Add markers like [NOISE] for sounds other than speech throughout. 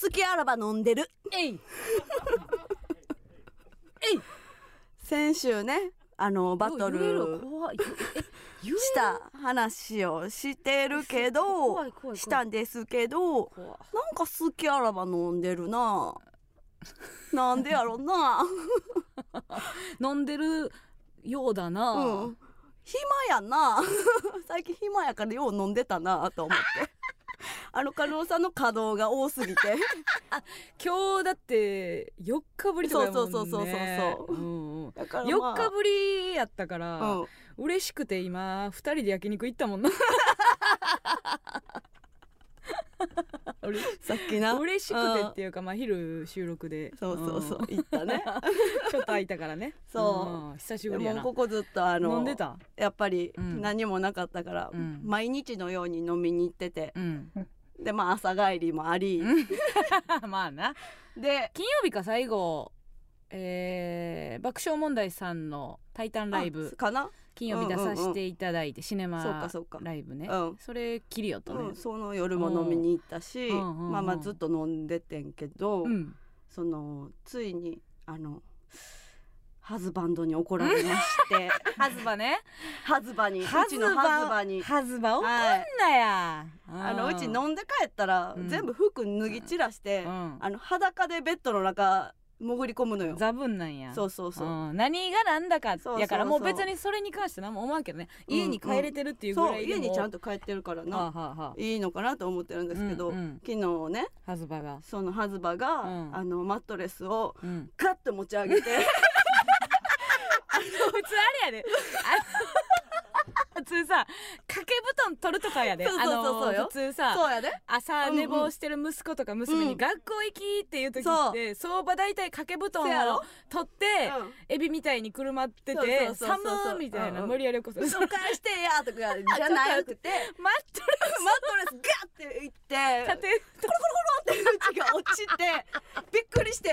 好きあらば飲んでる。えい。[LAUGHS] 先週ねあのバトルした話をしてるけどしたんですけどなんか好きあらば飲んでるな。[LAUGHS] なんでやろな。[LAUGHS] 飲んでるようだな、うん。暇やな。最近暇やからよう飲んでたなと思って [LAUGHS] あの加納さんの稼働が多すぎて。[LAUGHS] 今日だって4日ぶりとかやもんね。そうそうそうそうそうそう。うんうん。だから、4日ぶりやったから、うん。嬉しくて今2人で焼肉行ったもんな [LAUGHS] さっきな。嬉しくてっていうか、まあ、昼収録で。そうそうそう、ん。言ったね。[LAUGHS] ちょっと空いたからね。そう。ん。久しぶでりやな。もここずっとあの飲んでた？やっぱりうん。何もなかったから、うん。毎日のように飲みに行ってて。うん。でまあ朝帰りもあり、[LAUGHS] まあな。で金曜日か最後えー爆笑問題さんの「タイタンライブ。あ」かな、金曜日出させていただいて、シネマライブね、うん。それ切りよったね。うん、その夜も飲みに行ったし、まあまあずっと飲んでてんけど、うん。そのついにあのハズバンドに怒られまして。[LAUGHS] ハズバね。ハズバにうちのハズバにハズバ怒んはい。なや、あのうち飲んで帰ったら、うん。全部服脱ぎ散らして、うん。あの裸でベッドの中潜り込むのよ。ザブンなんや。そうそうそう、ん。何がなんだかやからもう別にそれに関して何も思わんけどね。うん家に帰れてるっていうぐらい家にちゃんと帰ってるからな、はあはあはあ。いいのかなと思ってるんですけど、うんうん。昨日ねハズバが。そのハズバが、うん。あのマットレスをうん。ガッと持ち上げて。[LAUGHS] 普通あれやで。あの普通さ掛け布団取るとかやで。[LAUGHS] そうそうそうそうよ。あの普通さそうやで。朝寝坊してる息子とか娘うんに学校行きっていう時って相場大体掛け布団を取ってうん。エビみたいにくるまってそうてそうそうそう。寒いみたいなうん。うん無理やり起こすマッそう返してやとかじゃなくて。マットトレスガッていってレス立てってうちが落ちてびっくりしてっ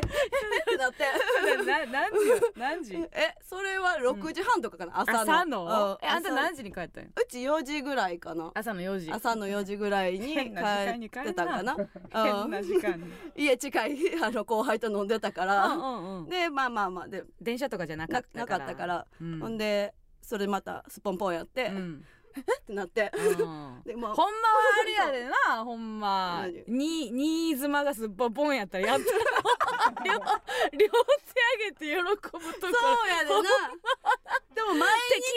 てなって。[LAUGHS] な何時よ何時？えそれは6時半とかかな、朝の。朝の？うん。えあんた朝何時に帰ったんようち4時ぐらいかな。朝の4時。朝の4時ぐらいに帰ってたんかな。[LAUGHS] 変うんな時間に。家近い。あの後輩と飲んでたかうんらうんうん。でまあまあまあ。で電車とかじゃなかなったなかったから、うん。ほんでそれまたスポンポンやって、っうん [LAUGHS] てなって。うん。でまあ。ほんまはあれやでな [LAUGHS] ほんま。何？に新妻がすっぽんぽんやったらやった。ら [LAUGHS] 両両手上げて喜ぶとこそうやでな。でも毎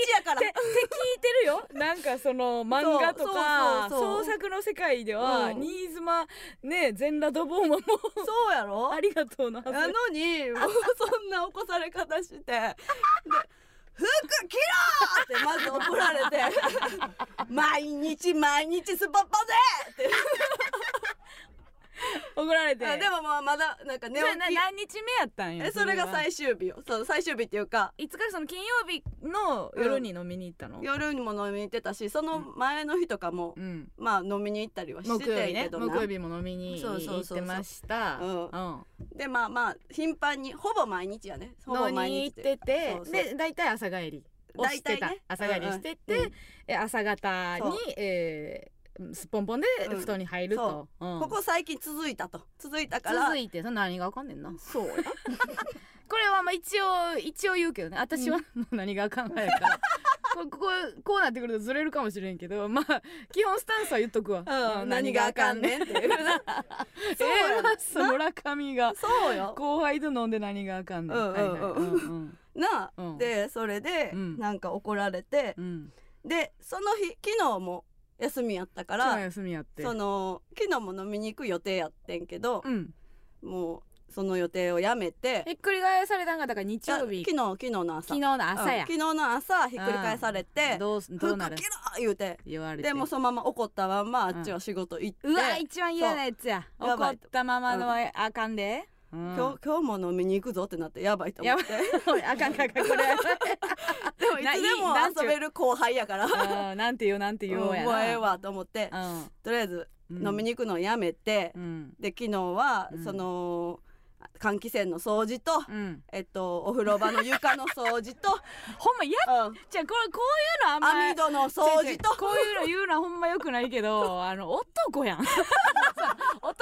日やから。って聞いてるよ。なんかその漫画とか創作の世界では、うん。新妻ね全裸ドボンはもうそうやろ？ありがとうのはず。なのにもうそんな起こされ方して。で服着ろってまず怒られて。毎日毎日スポッポぜって。[LAUGHS] 怒られて。あでもまあまだなんか寝起き。何日目やったんやえそれがは。最終日よ。そう最終日っていうか。いつからその金曜日の夜に飲みに行ったの、夜にも飲みに行ってたしその前の日とかも、うん。まあ飲みに行ったりはしててんけどな。木曜日も飲みに行ってました。うん。うん。でまあまあ頻繁にほぼ毎日やね。ほぼ飲み毎日に行っててで大体朝帰りをしてた、大体ね。朝帰りしてて、うん朝方に、えーすっぽんぽんでうん。布団に入ると、う。ん。ここ最近続いたと。続いたから。続いてその何がわかんねんな。そうや。[LAUGHS] これはまあ一応一応言うけどね。私はもう何がわかんないから。こ [LAUGHS] こここうなってくるとずれるかもしれんけど。まあ基本スタンスは言っとくわ、うん。何があかんねんって。いうな。[LAUGHS] そうや。ッソ村上がそうよ。後輩と飲んで何があかんねん、うんうん。うんはいはい。うんうん。なあ、うん。でそれで、うん。なんか怒られて。う、ん。でその日昨日も休みやったから休みやって。その昨日も飲みに行く予定やってんけど、うん。もうその予定をやめてひっくり返されたんがだから日曜日。あ昨日昨日の朝。昨日の朝や。うん、昨日の朝ひっくり返されてどう「どうなる？服着ろ!」言うて言われて。でもそのまま怒ったまんまあっちは仕事行って、うわ一番嫌なやつや。怒ったままのはあかんで、うん今日今日も飲みに行くぞってなってやばいと思って。[LAUGHS] あかんあかんあかんこれ。[LAUGHS] でもいつでも遊べる後輩やから。うんなんて言うなんて言おうやな。もうええわと思って。うん。とりあえずうん。飲みに行くのをやめて、うん。で昨日はうん。その換気扇の掃除と、うん。えっとお風呂場の床の掃除と、[LAUGHS] ほんまやうん。じゃあこれこういうのあんま網戸の掃除違う違うとこういうの言うのはほんまよくないけど [LAUGHS] あの男やん。[LAUGHS] そう男の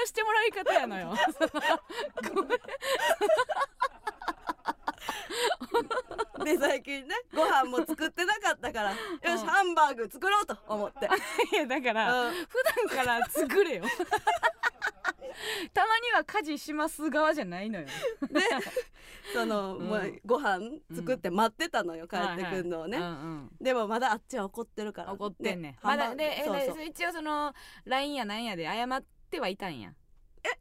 許してもらり方やのよ。ごめん [LAUGHS] で最近ねご飯も作ってなかったから [LAUGHS] よしハンバーグ作ろうと思って。[LAUGHS] いやだから、うん。普段から作れよ。たまには家事します側じゃないのよ。でその、うん。もうご飯作って待ってたのよ、帰ってくるのをね、はいはい。うんうん。でもまだあっちは怒ってるから。怒ってんねまだでえそうそう。で一応その LINE やなんやで謝ってはいたんや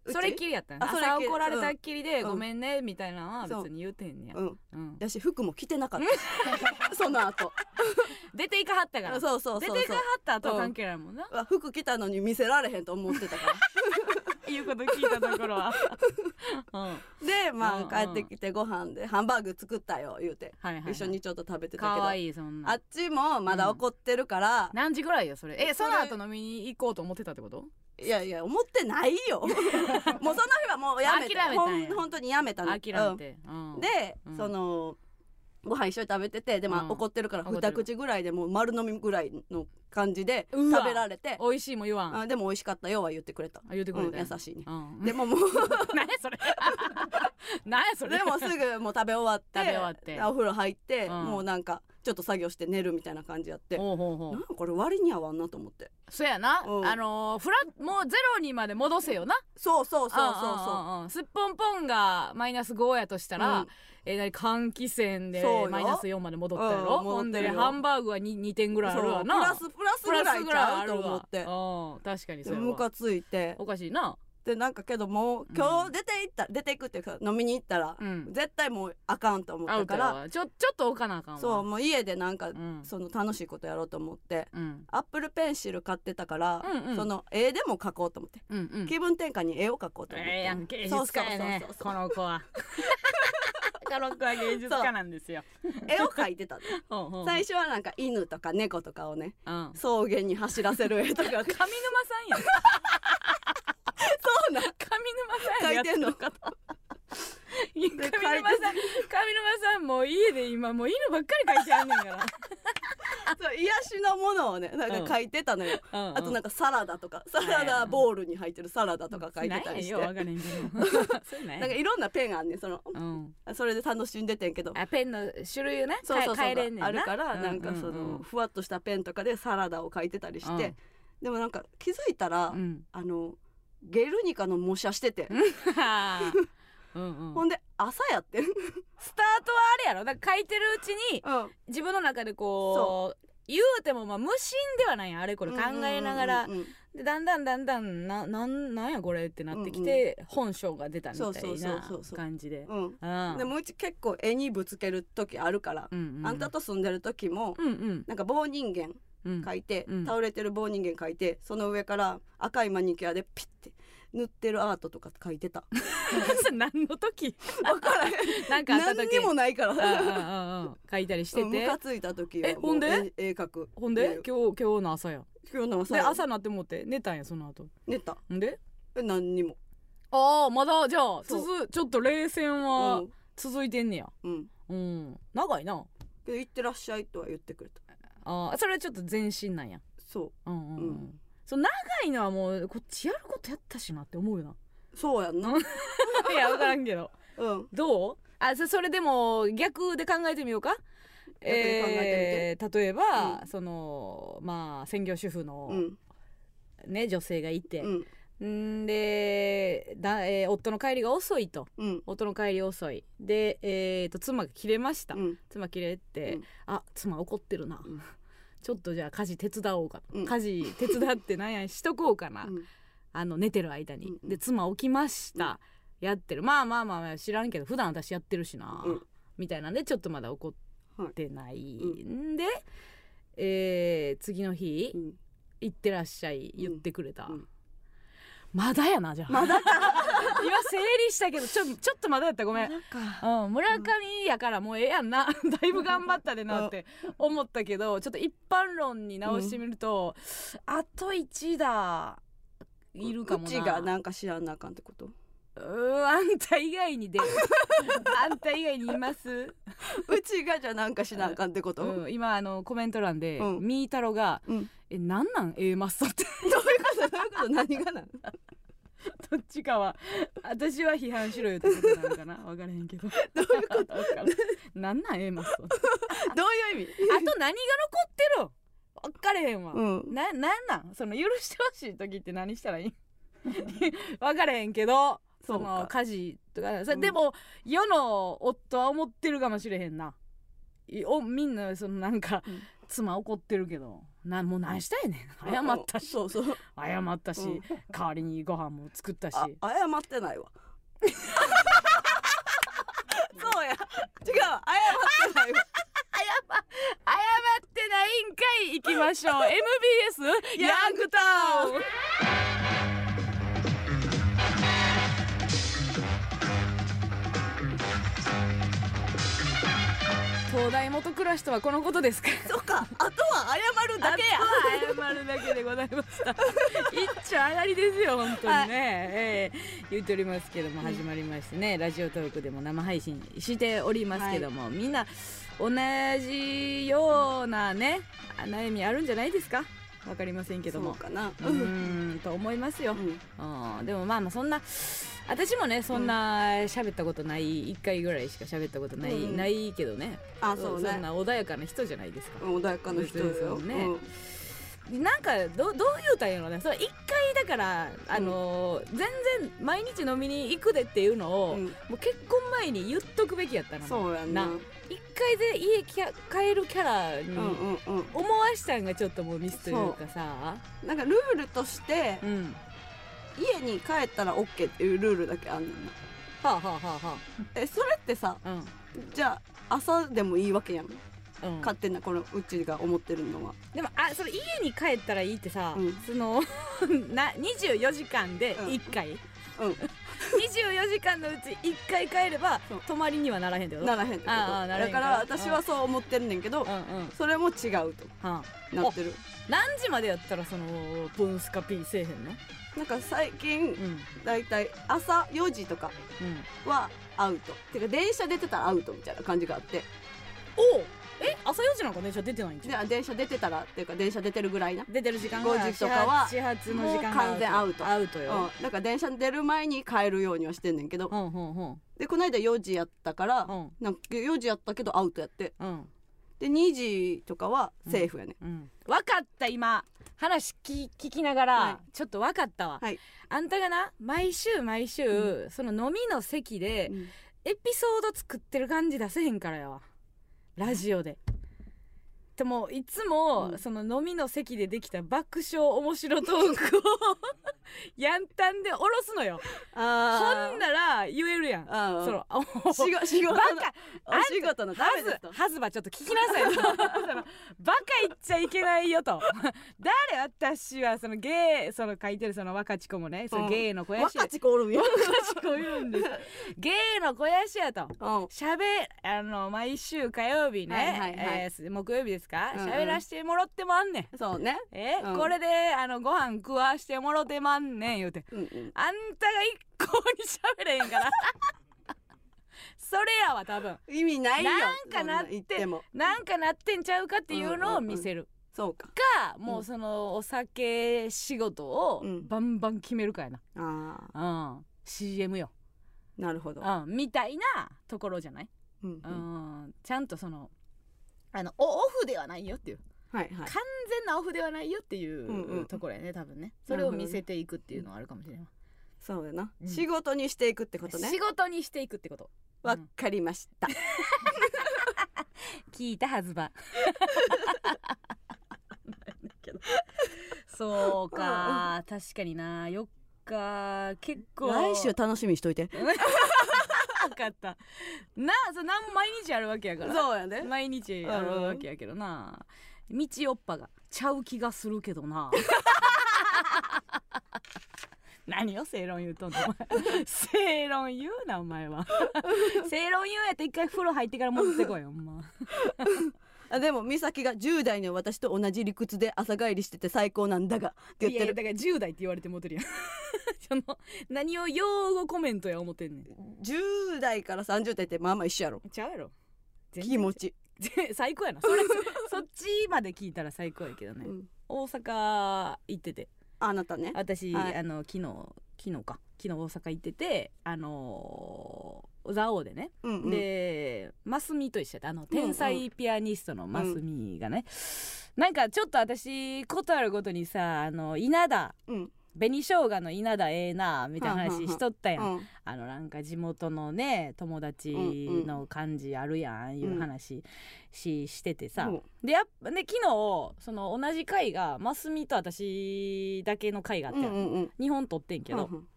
うちそれっきりやったんあそれっきり。朝怒られたっきりで、うん。ごめんねみたいなのは別に言うてんねや、うん。うん。やし服も着てなかった。[LAUGHS] その後。[LAUGHS] 出ていかはったから。そうそうそうそう。出ていかはった後は関係ないもんな、うわ服着たのに見せられへんと思ってたからいうこと聞いたところは、[LAUGHS] うん、はいでまあ帰ってきてご飯でハンバーグ作ったよ言うて、はい、はい、一緒にちょっと食べてたけど。いいそんな。あっちもまだ怒ってるから、何時ぐらいよそれ。えそそれの後飲みに行こうと思ってたってこと？いやいや思ってないよ。[LAUGHS] もうその日はもうやめて。諦めたんん本当にやめたの。諦めて、うん。うん。で、うん。そのご飯一緒に食べててでも、うん。怒ってるから二口ぐらいでもう丸飲みぐらいの感じで食べられて。美味しいも言わん、あでも美味しかったよは言ってくれた、あ言ってくれたうん優しい。ねうん、でももう。[LAUGHS] 何やそれ。[LAUGHS] 何やそれ。でもすぐもう食べ終わって。食べ終わって。お風呂入って、うん。もうなんかちょっと作業して寝るみたいな感じやって。ほうほうほう。なんかこれ割に合わんなと思って。そやな、うん。あのーフラもうゼロにまで戻せよな。そうそうそうそうそう。すっぽんぽんがマイナス5やとしたら、うんえー、何換気扇でマイナス4まで戻ったやろ、うんほんでハンバーグは 2, 2点ぐらいあるわな。プラスプラスぐらいちゃうと思って。うん確かにそうやわ。ムカついて。おかしいな。でなんかけどもう今日出て行った、出ていくっていうか飲みに行ったら、うん。絶対もうあかんと思ったからちょちょっと置かなあかんわ。そうもう家でなんか、うん。その楽しいことやろうと思ってうん。アップルペンシル買ってたから、うんうん。その絵でも描こうと思って、うんうん。気分転換に絵を描こうと思って、ええやん芸そう術家やねそうそう。そうこの子は [LAUGHS] この子は芸術家なんですよ。絵を描いてたの。[LAUGHS] 最初はなんか犬とか猫とかをねうん。草原に走らせる絵とか。[LAUGHS] 上沼さんやん。そうなん。上沼さんや書いてんのやってる方いや上沼さん上沼さんもう家で今もう犬ばっかり描いてあんねんから [LAUGHS] そう癒しのものをねなんか描いてたのよ、あとなんかかサラダとかサラダボウルに入ってるサラダとか描いてたりして。[LAUGHS] なんかいろんなペンあんねんそのうん。それで楽しんでてんけど。あペンの種類をねそうそうそう。変えれんねんな。あるからうなんかそうんうんのふわっとしたペンとかでサラダを描いてたりして。うん。でもなんか気づいたらうん。あのゲルニカの模写してて。はあうんうん。ほんで朝やってん。[LAUGHS] スタートはあれやろ？だから書いてるうちにうん。自分の中でこう言うてもまあ無心ではないあれこれ。考えながらうんうんうん。でだんだんだんだんななんなんやこれってなってきて、本性が出たみたいな感じで。うん。うん。でもうち結構絵にぶつける時あるからうんうんあんたと住んでる時もうんうん。なんか棒人間うん描いてうん。倒れてる棒人間描いてその上から赤いマニキュアでピッて塗ってるアートとか描いてた。[LAUGHS] 何の時？分からへん。なんか何時。にもないから。うんうんうんうん。書いたりしてムてカついた時はえほんで？絵絵描く。ほんで？今日今日の朝や今日の朝。で朝なって思って寝たんやその後。寝た。ほんで？え何にも。ああまだじゃあそう。続ちょっと冷戦うはん。続いてんねや。うん。うん。長いな。けど行ってらっしゃいとは言ってくれた。あーそれはちょっと前進なんや。そうんうんうん、うんそう長いのはもうこっちやることやったしなって思うよな。うそうやんな。[LAUGHS] いや分からんけど。うん。どう？あそそれでも逆で考えてみようか？逆で考ええー例えば、うん。そのまあ専業主婦の、うん。ね女性がいて。う、ん。んでだ、えー夫の帰りが遅いと。うん。夫の帰り遅い。で、えー、と妻が切れました、うん。妻切れって、うん。あ妻怒ってるな、うんちょっとじゃあ家事手伝おうか、うん。家事手伝ってなんやしとこうかな、うん。あの寝てる間に、うんうん。で妻起きました、やってる。まあまあまあ知らんけど普段私やってるしな、うん。みたいなんでちょっとまだ怒ってない、はいん。で、えー次の日うん「行ってらっしゃい」言ってくれた、うんまだやなじゃあ。まだか。[LAUGHS] 今整理したけどちょちょっとまだやった。ごめん、うん、村上やからもうええやんな。[LAUGHS] だいぶ頑張ったでなって思ったけどちょっと一般論に直してみると、あと1だいるかもな。うちがなんか知らんなあかんってこと？うーあんた以外にで。[LAUGHS] あんた以外にいます、うちがじゃあなんかしなあかんってこと、どうん、今あのコメント欄で、うん。みーたろがうん「えなんなん？A マッソってどういうこと何がなん [LAUGHS] どっちかは私は批判しろよってことなのかな？分からへんけど。どういうこと？[LAUGHS] なんなん？A マスと [LAUGHS] どういう意味？あと何が残ってる？分かれへんわ、うん。ななんなん？その許してほしい時って何したらいい？分かれへんけどその家事とか。それうん。でも世の夫は思ってるかもしれへんな。いおみんなそのなんか、うん。妻怒ってるけどなもう何したいねん。[LAUGHS] 謝ったし。そうそう。謝ったし、うん。代わりにご飯も作ったし。あ謝ってないわ。[LAUGHS] そうや。違う謝ってないわ。[LAUGHS] 謝ってないんかい。行きましょう。MBS ヤングタウン元暮らしとはこのことですか？そうか。あとは謝るだけや。謝るだけでございました。一丁上がりですよ本当にね、ええ。言っておりますけども始まりましてね、ラジオトークでも生配信しておりますけども、みんな同じようなね悩みあるんじゃないですか？わかりませんけども。そうかな。うーんと思いますよ、うん、でもまあまあそんな私もねそんな喋ったことない1回ぐらいしか喋ったことない、うん。ないけどね。あそうね。んな穏やかな人じゃないですか。穏やかな人そうよそうね。なんかどどう言うたんやろねそれ1回だからあのー全然毎日飲みに行くでっていうのを、うん。もう結婚前に言っとくべきやったな。そうやんなな1回で家きゃ帰るキャラにうんうんうん。思わしたんがちょっともうミスというかさ。なんかルールとしてうん。家に帰ったら OK っていうルールだけあんねんなはあはあはあはえそれってさあじゃあ朝でもいいわけやん。うん、うん、勝手なこのうちが思ってるのは。でもあそれ家に帰ったらいいってさ、うん。その [LAUGHS] な24時間でうん。1回、うん24時間のうち1回帰れば泊まりにはならへんってこと？ならへんってこと。ああならへだからら私はそう思ってんねんけどそれも違うと。はあ。なってる。何時までやったらそのブンスカピーせえへんの？なんか最近うん。だいたい朝4時とかうん。はアウトてか電車出てたらアウトみたいな感じがあって。おうえ朝4時なんか電車出てないんじゃ電車出てたらっていうか電車出てるぐらいな。出てる時間が5時とかは始発の時間完全アウト。アウトよ。うん、だから電車出る前に帰るようにはしてんねんけど、うんうんうん。でこの間4時やったから、うん。なんか4時やったけどアウトやって。うん。で2時とかはセーフやね、うん、分かった今。話聞聞きながら、はちょっと分かったわ、はい。あんたがな毎週毎週、うその飲みの席でうん。エピソード作ってる感じ出せへんからやわラジオで。でもいつも、うん。その飲みの席でできた爆笑面白トークを [LAUGHS] やんたんで下ろすのよ。あほんなら言えるやん。あそのあ仕事仕事のバカお仕事のたはめですと。ずはずばちょっと聞きなさい [LAUGHS] バカ言っちゃいけないよと。[LAUGHS] 誰？私はそのゲイその書いてるその若ち子もねそのゲイの肥やし。若ちこおるんよ、若ち子いるんです。ゲイの肥やしやと。うん、しゃべあの毎週火曜日ね、はいはいはい。え木曜日ですか？うんうん。喋、らしてもらってまんねん。そうね、え、うん。これであのご飯食わしてもろてまんねん言うて。うんうん、あんたが一向に喋れへんから。[LAUGHS] それやわ多分。意味ないよなんかなってなんかなってんちゃうかっていうのを見せる。そうか。か、もうそのお酒仕事をうん。バンバン決めるかやな、ああうん、CM よ、なるほど、うん、みたいなところじゃない、うんううんん、ちゃんとそのあのおオフではないよっていう。はいはい。完全なオフではないよっていうんうん。うところやね多分ね。それを見せていくっていうのはあるかもしれない、そうだな、うん。仕事にしていくってことね。仕事にしていくってこと。わかりました、聞いたはずば。[LAUGHS] そうか。確かにな。4日結構。来週楽しみにしといて [LAUGHS] 分かった。なあそうなんも毎日あるわけやから。そうやで。毎日あるわけやけどな。道よっぱがちゃう気がするけどな。[LAUGHS] 何よ正論言うとんの正論言うなお前は。[LAUGHS] 正論言うんやったら一回風呂入ってから戻ってこいよほんま。あでも美咲が10代の私と同じ理屈で朝帰りしてて最高なんだがって言ってる。いやだから10代って言われてもてるやん。[LAUGHS] その何を用語コメントや思ってんねん。10代から30代ってまあまあ一緒やろ。ちゃうやろ。気持ち、ぜ最高やな。それ [LAUGHS] そっちまで聞いたら最高やけどね、うん。大阪行ってて。あなたね。私、はい。あの昨日昨日か。昨日大阪行っててあのー蔵王でね、うんうん。でマスミと一緒やった。あの天才ピアニストのマスミがね、なんかちょっと私ことあるごとにさあの稲田。うん。紅生姜の稲田ええなみたいな話しとったやん、うんあのなんか地元のね友達の感じあるやん、いう話ししててさ、うん。でやっぱね昨日その同じ回がマスミと私だけの回があって、うんうんうん。2本撮ってんけど、うんうん。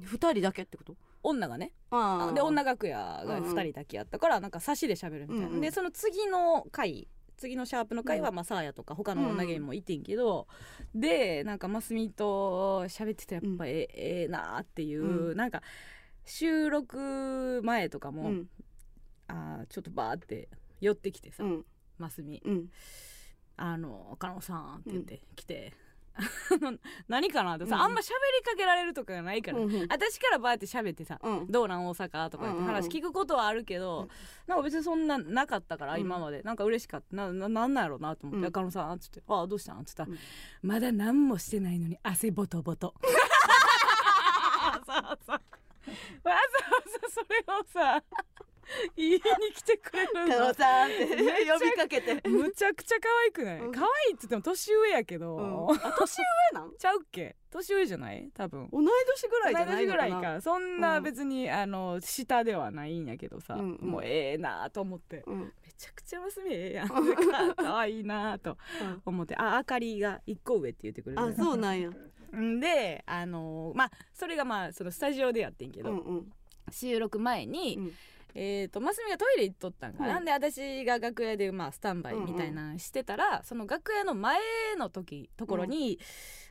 二人だけってこと？女がね。で女楽屋が2人だけやったからなんか差しで喋るみたいな、うんうんでその次の回次のシャープの回はうん。まあサーヤとか他の女芸もいてんけど、でなんかマスミと喋っててやっぱえ,、ええなーっていう、うん。なんか収録前とかも、うん。あーちょっとバーって寄ってきてさ、うん。マスミ。うん「あの加納さん」って言って来て。何かなって。さ、うん。あんま喋りかけられるとかがないから、うんうん。私からバーって喋ってさ、うん。どうなん大阪とかって話聞くことはあるけど、うん。なんか別にそんななかったから、うん。今まで。なんか嬉しかった。なななんなんやろうなと思って「うん。中野さん」っつって「ああどうしたん?」っつったら、うん。まだ何もしてないのに汗ボトボト」わざわざそれをさ言いに来てくれる加納のさんって呼びかけて。むちゃくちゃ可愛くない、うん。可愛いって言っても年上やけど、うん。あ [LAUGHS] 年上なん？ちゃうっけ？年上じゃない？多分。同い年ぐらいじゃないのかな。同い年ぐらいか。そんな別に、あの下ではないんやけどさ、うんうん。もうええなと思って。うん。めちゃくちゃ娘ええやん。かかわいいなと思って。ああかりが一個上って言ってくれるあそうなんや。んであのまあそれがまあそのスタジオでやってんけど、うんうん。収録前に、うんえー、とマスミがトイレ行っとったんかな、うんで私が楽屋で、まあ、スタンバイみたいなのしてたら、その楽屋の前の時ところに、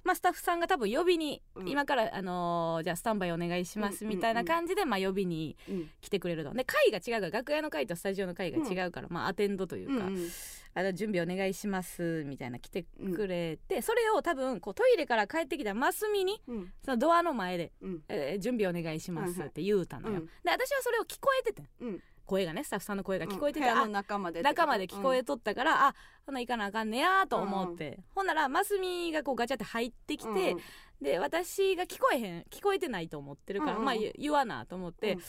まあ、スタッフさんが多分呼びに、うん。今から、あのーじゃあスタンバイお願いしますうん。みたいな感じで、まあ、呼びにうん。来てくれると。で会が違うから楽屋の会とスタジオの会が違うから、まあ、アテンドというか、うんうん。あの準備お願いしますみたいな来てくれて、それを多分こうトイレから帰ってきたマスミにうん。そのドアの前で、うん。えー準備お願いしますって言うたのよ、で私はそれを聞こえててうん声がねスタッフさんの声が聞こえてて、あ部屋の中まで中まで聞こえとったから、あほな行かなあかんねやと思って、ほんならマスミがこうガチャって入ってきて、うん。うんで私が聞こえへん聞こえてないと思ってるから、うんうん。まあ言言わなと思って、うん。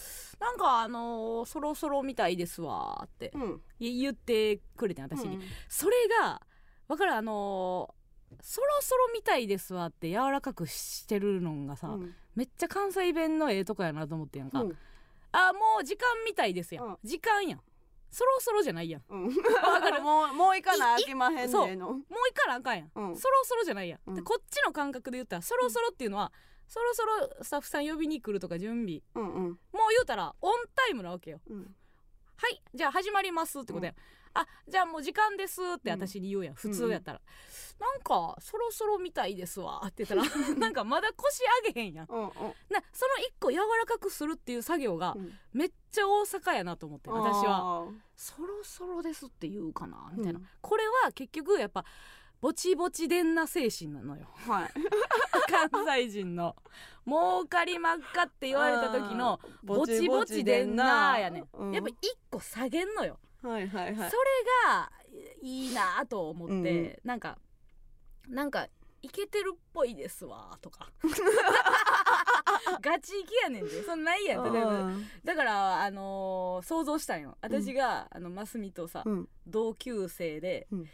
なんかあのーそろそろみたいですわーってうん。言言ってくれてん私に、うん。それがわかる？あのーそろそろみたいですわって柔らかくしてるのがさ、うん。めっちゃ関西弁のええとこやなと思ってんやんか、うんあもう時間みたいですやん、うん。時間やん。そろそろじゃないやん。うん。わかる？[LAUGHS] もうもう行かなあきまへんそう。ねのもう行かなあかんやん、うん。そろそろじゃないやん、うん。でこっちの感覚で言ったらそろそろっていうのは、そろそろスタッフさん呼びに来るとか準備。うんうん。もう言うたらオンタイムなわけよ。うん。はいじゃあ始まりますってことや、あじゃあもう時間ですって私に言うやん、普通やったら、なんかそろそろみたいですわ。って言ったら [LAUGHS] なんかまだ腰上げへんやん。うんうん。なその一個柔らかくするっていう作業がうん。めっちゃ大阪やなと思って私は。そろそろですって言うかなみたいな、うん。これは結局やっぱぼちぼちでんな精神なのよ。はい。[LAUGHS] 関西人の。儲かりまっかって言われた時のぼちぼちでんなやねん、うん。やっぱ一個下げんのよ、はいはいはい。それがいいなと思って、なんかなんかイケてるっぽいですわとか。[LAUGHS] ガチイケやねんで。そんないやん。だからあのー想像したんよ。私が、あのマスミとさ、うん。同級生で、うん。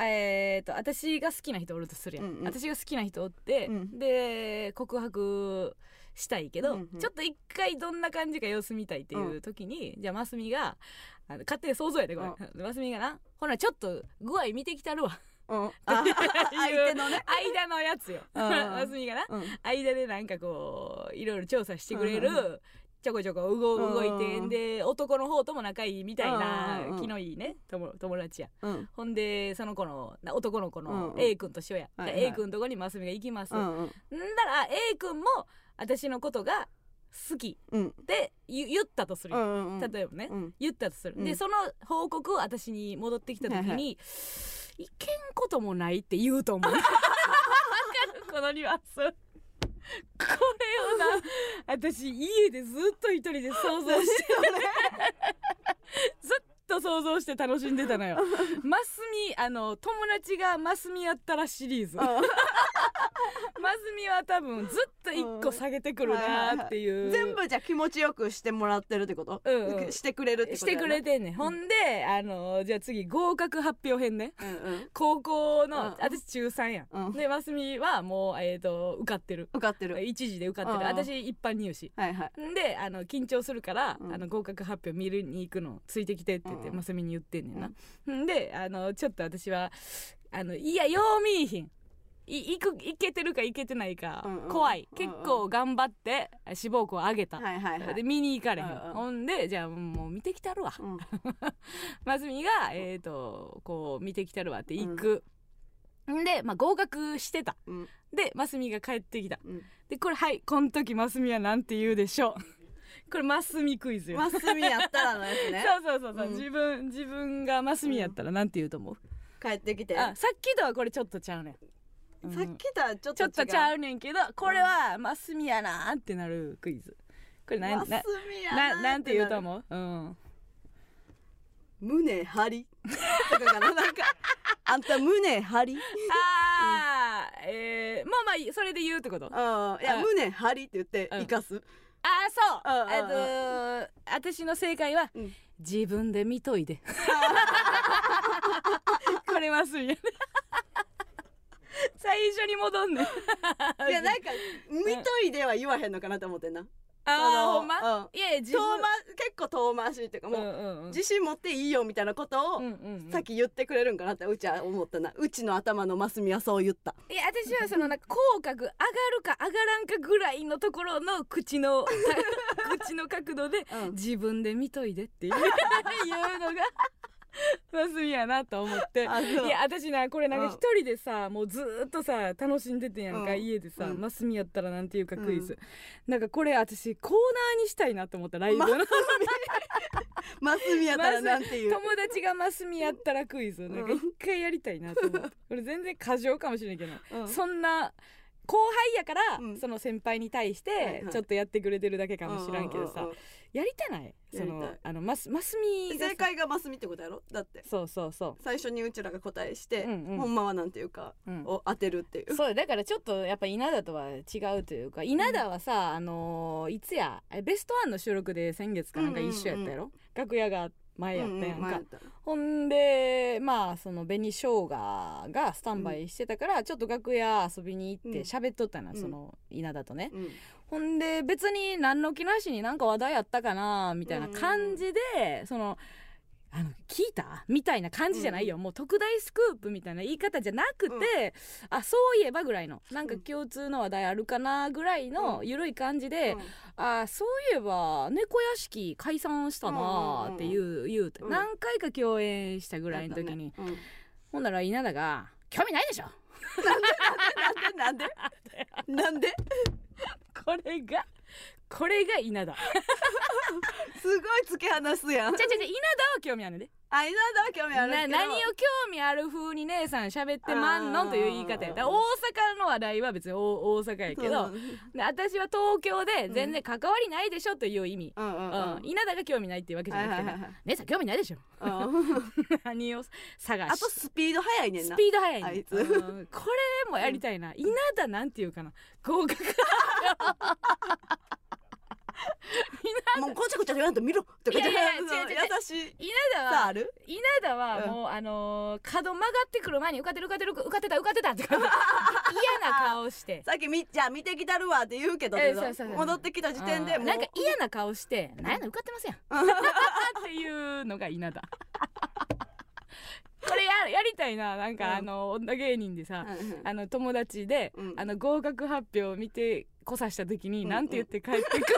えー、と私が好きな人おるとするやん、うんうん。私が好きな人おって、うん。で告白したいけど、うんうん。ちょっと一回どんな感じか様子見たいっていう時に、じゃあマスミがあの勝手に想像やでこれ、マスミがなほなちょっと具合見てきたるわ。うん。あ [LAUGHS] 相手のね。間のやつよ、うんマスミがなうん。間でなんかこういろいろ調査してくれる、うんうんちょこちょこ動うん動いてん。で男の方とも仲いいみたいな気のいいね友友達や。うん。ほんでその子のな男の子のうん A 君としようや、はいはい。A 君のとこにマスミが行きます、うんん。だら A 君も私のことが好きうん。って言言ったとする。よ、うんうん。例えばね、うん。言ったとする、うん。でその報告を私に戻ってきた時に、はいはい。いけんこともないって言うと思う。[LAUGHS] [LAUGHS] このニュアンスこれをな私家でずっと一人で想像してずっと想像して楽しんでたのよ。マスミあの友達がマスミやったらシリーズ。マスミは多分ずっと一個下げてくるなっていう、全部じゃあ気持ちよくしてもらってるってこと、うんうん。してくれるってことしてくれててんねん、ほんであのじゃあ次合格発表編ね。うんうん。高校の、うん私中3やん、うん。でマスミはもう、えー、と受かってる。受かってる。一時で受かってる、うん私一般入試。はいはい。であの緊張するから、うん。あの合格発表見るに行くのついてきてって言って、うんマスミに言ってんねんな、ん、であのちょっと私はあのいやよう見いひんいいくいけてるかいけてないか、うんうん。怖い。うんうん。結構頑張って志望校上げた、はいはいはい。で見に行かれへん、うんうん。ほんでじゃあもう見てきたるわ、うん。マスミがえっ、とこう見てきたるわって行く、ん。で、まあ、合格してた。うん。でマスミが帰ってきた。うん。でこれはいこの時マスミはなんて言うでしょう。[LAUGHS] これマスミクイズよ、マスミやったらのやつね。[LAUGHS] そうそうそうそう、うん。自分自分がマスミやったらなんて言うと思う、帰ってきて。あさっきとはこれちょっとちゃうねん、うん。さっきとはちょっとちょっとちゃううねんけどこれはマスミやなーってなるクイズ。これなんなななんて言うとう思う？うん。胸張り？とかかななんか [LAUGHS] あんた胸張り？あー、えー、まあまあそれで言うってこと？あうんいやあ胸張りって言ってうん。生かす。あそう。うんうんえっと私の正解は、うん。自分で見といて [LAUGHS] これマスミやね [LAUGHS] 最初に戻んねん。[LAUGHS] いやなんか見といでは言わへんのかなと思ってんな。あそのーほんま、うん。いやいや自分結構遠回しっていうかもう、うんうんうん。自信持っていいよみたいなことをうんうんうん。さっき言ってくれるんかなってうちは思ったな。うちの頭のマスミはそう言った。いや私はそのなんか口角上がるか上がらんかぐらいのところの口の [LAUGHS] 口の角度でうん。自分で見といでっていう。いうのがマスミやなと思って。[LAUGHS] いや私なこれなんかうん。一人でさもうずーっとさ楽しんでてんやんか、うん。家でさ、うん。マスミやったらなんていうかクイズ、なんかこれ私コーナーにしたいなと思ったライブの、ママスミやったらなんていう。友達がマスミやったらクイズ。なんか一回やりたいなと思って。これ全然過剰かもしれんけど、うん。そんな後輩やから、うん。その先輩に対しはいてはい。ちょっとやってくれてるだけかもしらんけどさ、うううやりたない。そのあのマスマスミ正解がマスミってことやろ？だって。そうそうそ最初にうちらが答えして、うんうん。ほんまはなんていうか、う、うん、を当てるっていう。そうだからちょっとやっぱ稲田とは違うというか稲田はさ、あのーいつやえベストワンの収録で先月かなんか一緒やったやろ、楽屋が前やったやんか、うんうんほんでまあその紅生姜がスタンバイしてたから、ちょっと楽屋遊びに行ってうん。喋っとったな、うん。その稲田とね、うん。ほんで別に何の気なしになんか話題あったかなみたいな感じで、そのあの聞いた？みたいな感じじゃないよ、もう特大スクープみたいな言い方じゃなくて、あそういえばぐらいのなんか共通の話題あるかなぐらいのうん。緩い感じで、うん。あそういえば猫屋敷解散したなって言う,、言うて、うん。何回か共演したぐらいの時に、ね。ほんなら稲田が「興味ないでしょ。うんなんで？なんで？これがこれが稲田」[LAUGHS] すごい突き放すやん。じゃじゃじゃ稲田は興味あるね。であ稲田は興味あるけど。な何を興味ある風に姉さん喋ってまんのという言い方やった。ら大阪の話題は別に大大阪やけど、私は東京で全然関わりないでしょという意味、うんうんうん。稲田が興味ないっていうわけじゃなくて、姉さん興味ないでしょ。うん。[LAUGHS] 何を探しあとスピード速いねんスなピード速いねあいつ。うん。これもやりたいな、稲田なんていうかな。合格 [LAUGHS] [LAUGHS] もうこちゃこちゃ言わんと見ろとかいやいや違う違う違う。優しい。稲田はさあある？稲田はもう、あのー角曲がってくる前に受かってる受かってる受かってた受かってたって感じ嫌な顔して。[LAUGHS] さっきみじゃあ見てきたるわって言うけどえそうそうそう。戻ってきた時点でもううん。なんか嫌な顔して「何やの受かってますやん」[LAUGHS] っていうのが稲田これややりたいな。なんか、うん。あの女芸人でさ、あの友達で、うん。あの合格発表を見てこさした時にうん何て言って帰ってくるか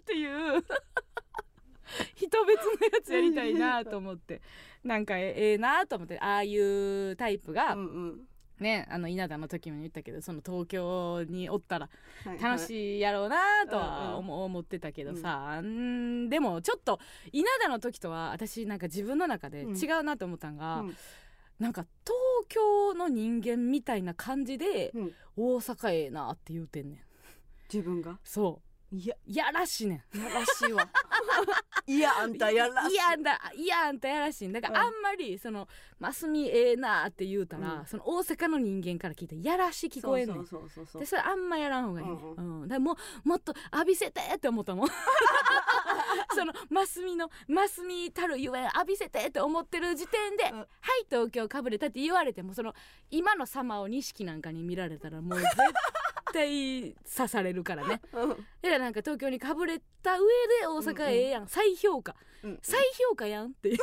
っていう [LAUGHS] 人別のやつやりたいなと思って。なんかえええなと思ってああいうタイプが、うんうんねあの稲田の時も言ったけどその東京におったらはい楽い。しいやろうなとは思思ってたけどさ、んでもちょっと稲田の時とは私なんか自分の中でうん。違うなと思ったんが、うん。なんか東京の人間みたいな感じでうん。大阪ええなって言うてんねん。自分が？そいやうやらしいねん。やらしいわ。[LAUGHS] いやあんたやらしい。いやあんたいやあんたやらしいだからうん。あんまりその「マスミええな」って言うたら、うん。その大阪の人間から聞いたらやらしい聞こえんねん。そでそれあんまやらんほうがいいね、ううん。だもうもっと浴びせてって思ったもん。[LAUGHS] そのマスミのマスミたるゆえん浴びせてって思ってる時点で「うん。はい東京かぶれた」って言われてもその今の様を錦なんかに見られたらもう絶対刺されるからね。[LAUGHS] うん。えらなんか東京にかぶれた上で大阪ええやん、再評価うん。再評価。やんっていう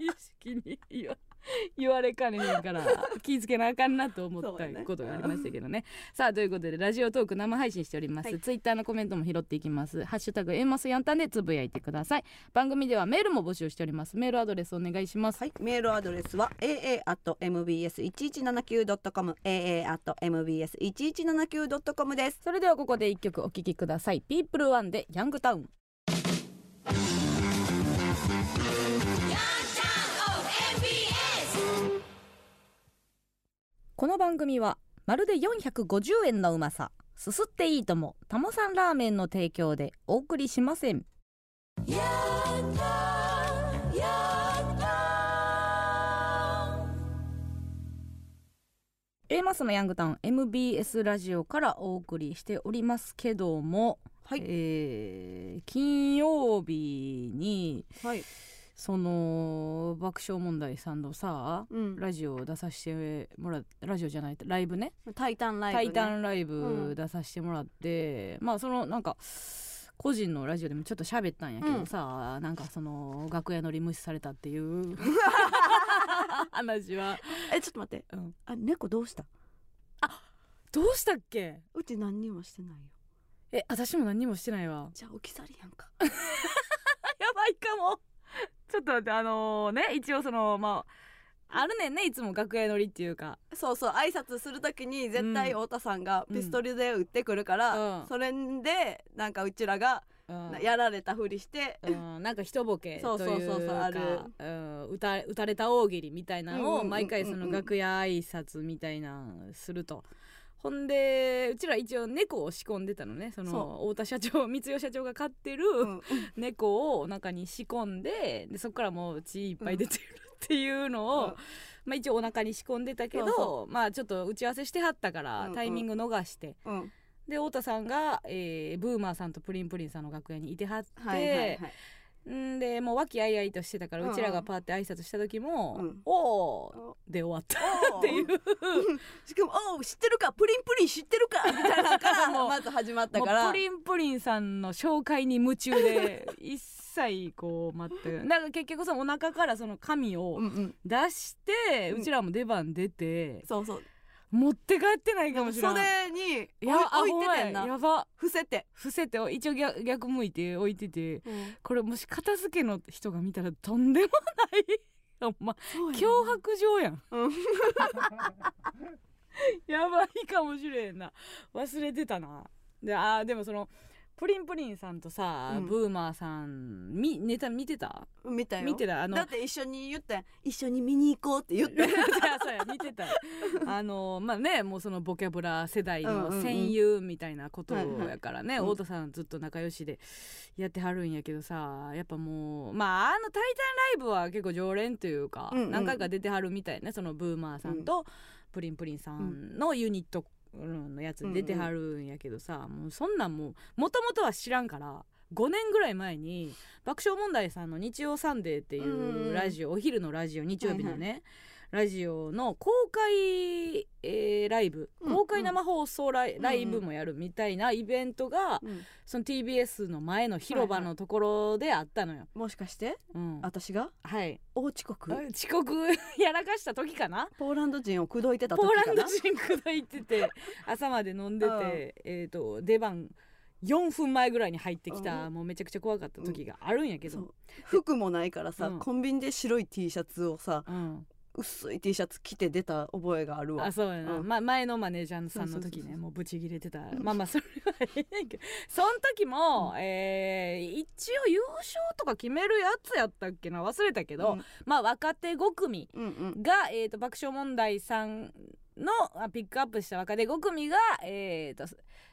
意識に言わ [LAUGHS] 言われかねへんから気ぃつけなあかんなと思ったことがありましたけどね。さあということでラジオトーク生配信しております、はい。ツイッターのコメントも拾っていきます。ハッシュタグエマスヤンタンでつぶやいてください。番組ではメールも募集しております。メールアドレスお願いします、はい、メールアドレスは aa.mbs1179.com aa.mbs1179.com です。それではここで一曲お聴きください。ピープルワンでヤングタウンこの番組はまるで450円のうまさすすっていいともタモさんラーメンの提供でお送りしません。A マスのヤングタウン MBS ラジオからお送りしておりますけども、はい。えー金曜日にはい、その爆笑問題さんのさうん、ラジオを出させてもらっラジオじゃないライブね。タイタンライブ、タね、イタンライうん。ブ出させてもらって、まあそのなんか個人のラジオでもちょっと喋ったんやけどさ、なんかその楽屋乗り無視されたっていう [LAUGHS] 話は、えちょっと待って。うん。あ猫どうした？どうしたっけ？うち何にもしてないよ。え私も何もしてないわ。じゃあ置き去りやんか。[LAUGHS] やばいかもちょっと待ってあのね一応そのまああるねんねいつも楽屋乗りっていうか。そうそう挨拶するときに絶対太田さんがピストルで撃ってくるから、うん。それでなんかうちらがうん。やられたふりして、うん、なんか一ボケというかそうそうそうそうある。うん、打た打たれた大喜利みたいなのをうんうんうんうん毎回その楽屋挨拶みたいなすると。ほんでうちら一応猫を仕込んでたのね。そのそ太田社長 [LAUGHS] 光代社長が飼ってるうん猫を中に仕込んででそこからもう血いっぱい出てるっていうのを、うん。まあ、一応お腹に仕込んでたけどまあちょっと打ち合わせしてはったから、うんうん。タイミング逃して。うん。で太田さんが、えーブーマーさんとプリンプリンさんの楽屋にいてはって、はいはいはいんでもう和気あいあいとしてたから、ううんちらがパーって挨拶した時も「うん。おお!」で終わった。っていう。[LAUGHS] しかも「おう知ってるか？プリンプリン知ってるか」みたいなのからもうまず始まったもうからプリンプリンさんの紹介に夢中で [LAUGHS] 一切こう待ってだから結局そのお腹からその紙を出して、ううんちらも出番出て、そうそう持って帰ってないかもしれない袖にいや置いててんな。や。ば。伏せて、伏せて一応逆逆向いて置いてて。これもし片付けの人が見たらとんでもない。[LAUGHS] ま。脅迫状やん。うん。[LAUGHS] やばいかもしれんな。忘れてたな。であーでもそのプリンプリンさんとさ、うん。ブーマーさんみネタ見てた？見たよ。見てた？あのだって一緒に言って一緒に見に行こうって言っ [LAUGHS] いてやそうや見てた。[LAUGHS] あのまあねもうそのボキャブラ世代の戦友みたいなことやからね、はいはい太田さんずっと仲良しでやってはるんやけどさやっぱもうまああの「タイタンライブ」は結構常連というか、うんうん何回か出てはるみたいねそのブーマーさんとプリンプリンさんのユニットのやつに出てはるんやけどさ、もうそんなんもうもともとは知らんから5年ぐらい前に爆笑問題さんの「日曜サンデー」っていうラジオ、お昼のラジオ日曜日のね、ラジオの公開、えーライブうん公開生放送ライ,、んライブもやるみたいなイベントが、うん。その TBS の前の広場のところであったのよ。もしかして？うん、私が？はい。大遅刻？遅刻 [LAUGHS] やらかした時かな？ポーランド人を口説いてたポー時かな？ランド人口説いてて [LAUGHS] 朝まで飲んでて、えー、と出番4分前ぐらいに入ってきた、うん。もうめちゃくちゃ怖かった時があるんやけど、服もないからさ、うん。コンビニで白い T シャツをさうん、薄い T シャツ着て出た覚えがあるわ。あそうやな、うん。ま、前のマネージャーさんの時ねもうブチギレてた。まあまあそれはええねんけど。その時も、えー一応優勝とか決めるやつやったっけな？忘れたけど、うん。まあ若手5組うんうん。が、えー、と爆笑問題さんのあピックアップした若手5組がえー、と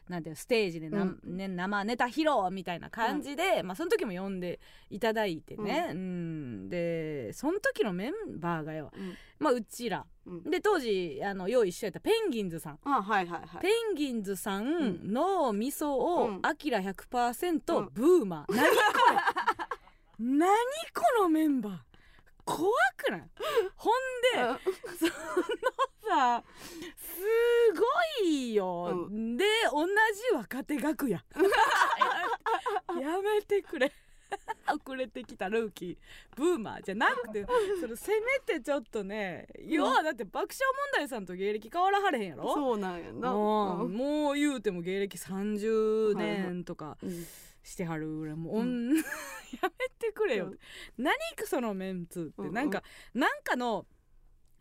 なんていうのステージでな、うん。ね、生ネタ披露みたいな感じで、まあその時も呼んでいただいてね、うん。でその時のメンバーがよ、うん。まあうちら。うん。で当時あの用意しとやったペンギンズさん。あはいはいはい。ペンギンズさんの味噌をうん。アキラ100%うん。ブーマー、何これ？何このメンバー？怖くない？ほんでそのさすごいよ、うで同じ若手楽屋。[LAUGHS] やめてくれ。遅れてきたルーキーブーマーじゃなくてそのせめてちょっとね要はだって爆笑問題さんと芸歴変わらはれへんやろ？そうなんやな。もう言うても芸歴30年とかうん。してはるぐらいもう、うん。[LAUGHS] やめてくれよ、うん。何かそのメンツって、うん。なんかなんかの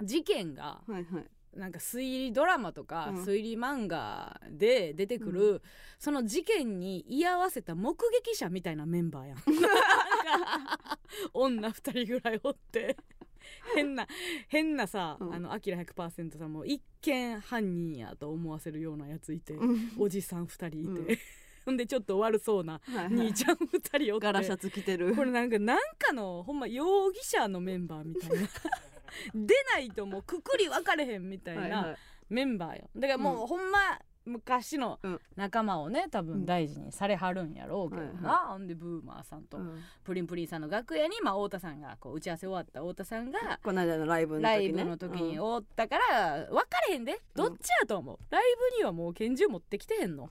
事件がはいはいなんか推理ドラマとか、うん。推理漫画で出てくる、うその事件に居合わせた目撃者みたいなメンバーやん。[LAUGHS] 女2人ぐらいおって [LAUGHS] 変な変なさ、うん。あのアキラ100%さんも一見犯人やと思わせるようなやついて、うん。おじさん2人いて、うん。[LAUGHS] ほんでちょっと悪そうな兄ちゃん2人おって。ガラシャツ着てる。これなんかなんかのほんま容疑者のメンバーみたいな出ないともうくくり分かれへんみたいなメンバーよ。だからもう、うん。ほんま昔のうん。仲間をね多うん。分大事にされはるんやろうけどな、はいほんでブーマーさんと、うん。プリンプリンさんの楽屋に、まあ、太田さんがこう打ち合わせ終わった太田さんがこの間のライブの時ね。ライブの時におったから分かれへんで。どっちやと思う、ライブにはもう拳銃持ってきてへんの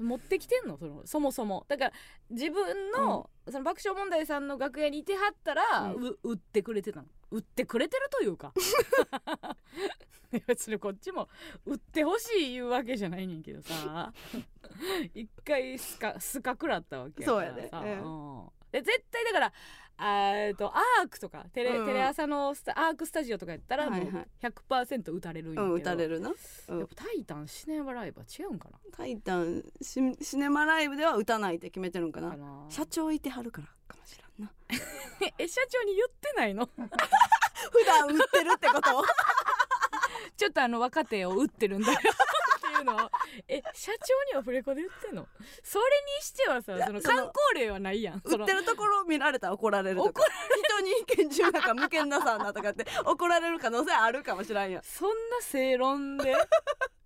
持ってきてんの？そのそもそも。だから自分の,、その爆笑問題さんの楽屋にいてはったら、うう売ってくれてたの。売ってくれてるというか。[LAUGHS] 別にこっちも売ってほしい言うわけじゃないねんけどさ。[LAUGHS] 一回スカスカ食らったわけやからさ。そうやで。ええうん。で絶対だからえっとアークとかテレ,、うんテレ朝のスタアークスタジオとかやったらもはい。うはい100%打たれるんやけど、うん打たれるな。うん。やっぱタイタンシネマライブは違うんかな？タイタンシシネマライブでは打たないって決めてるんかな。かな。社長いてはるからかもしれんな。[LAUGHS] え社長に言ってないの？[LAUGHS] 普段売ってるってこと？[LAUGHS] ちょっとあの若手を打ってるんだよっていうの？を [LAUGHS] え社長にはフレコで言ってんの？それにしてはさその観光例はないやん。売ってるところ見られたら怒られるとか。人に拳銃なんか向けんなさんなとかって怒られる可能性あるかもしれんやん。そんな正論で？[LAUGHS]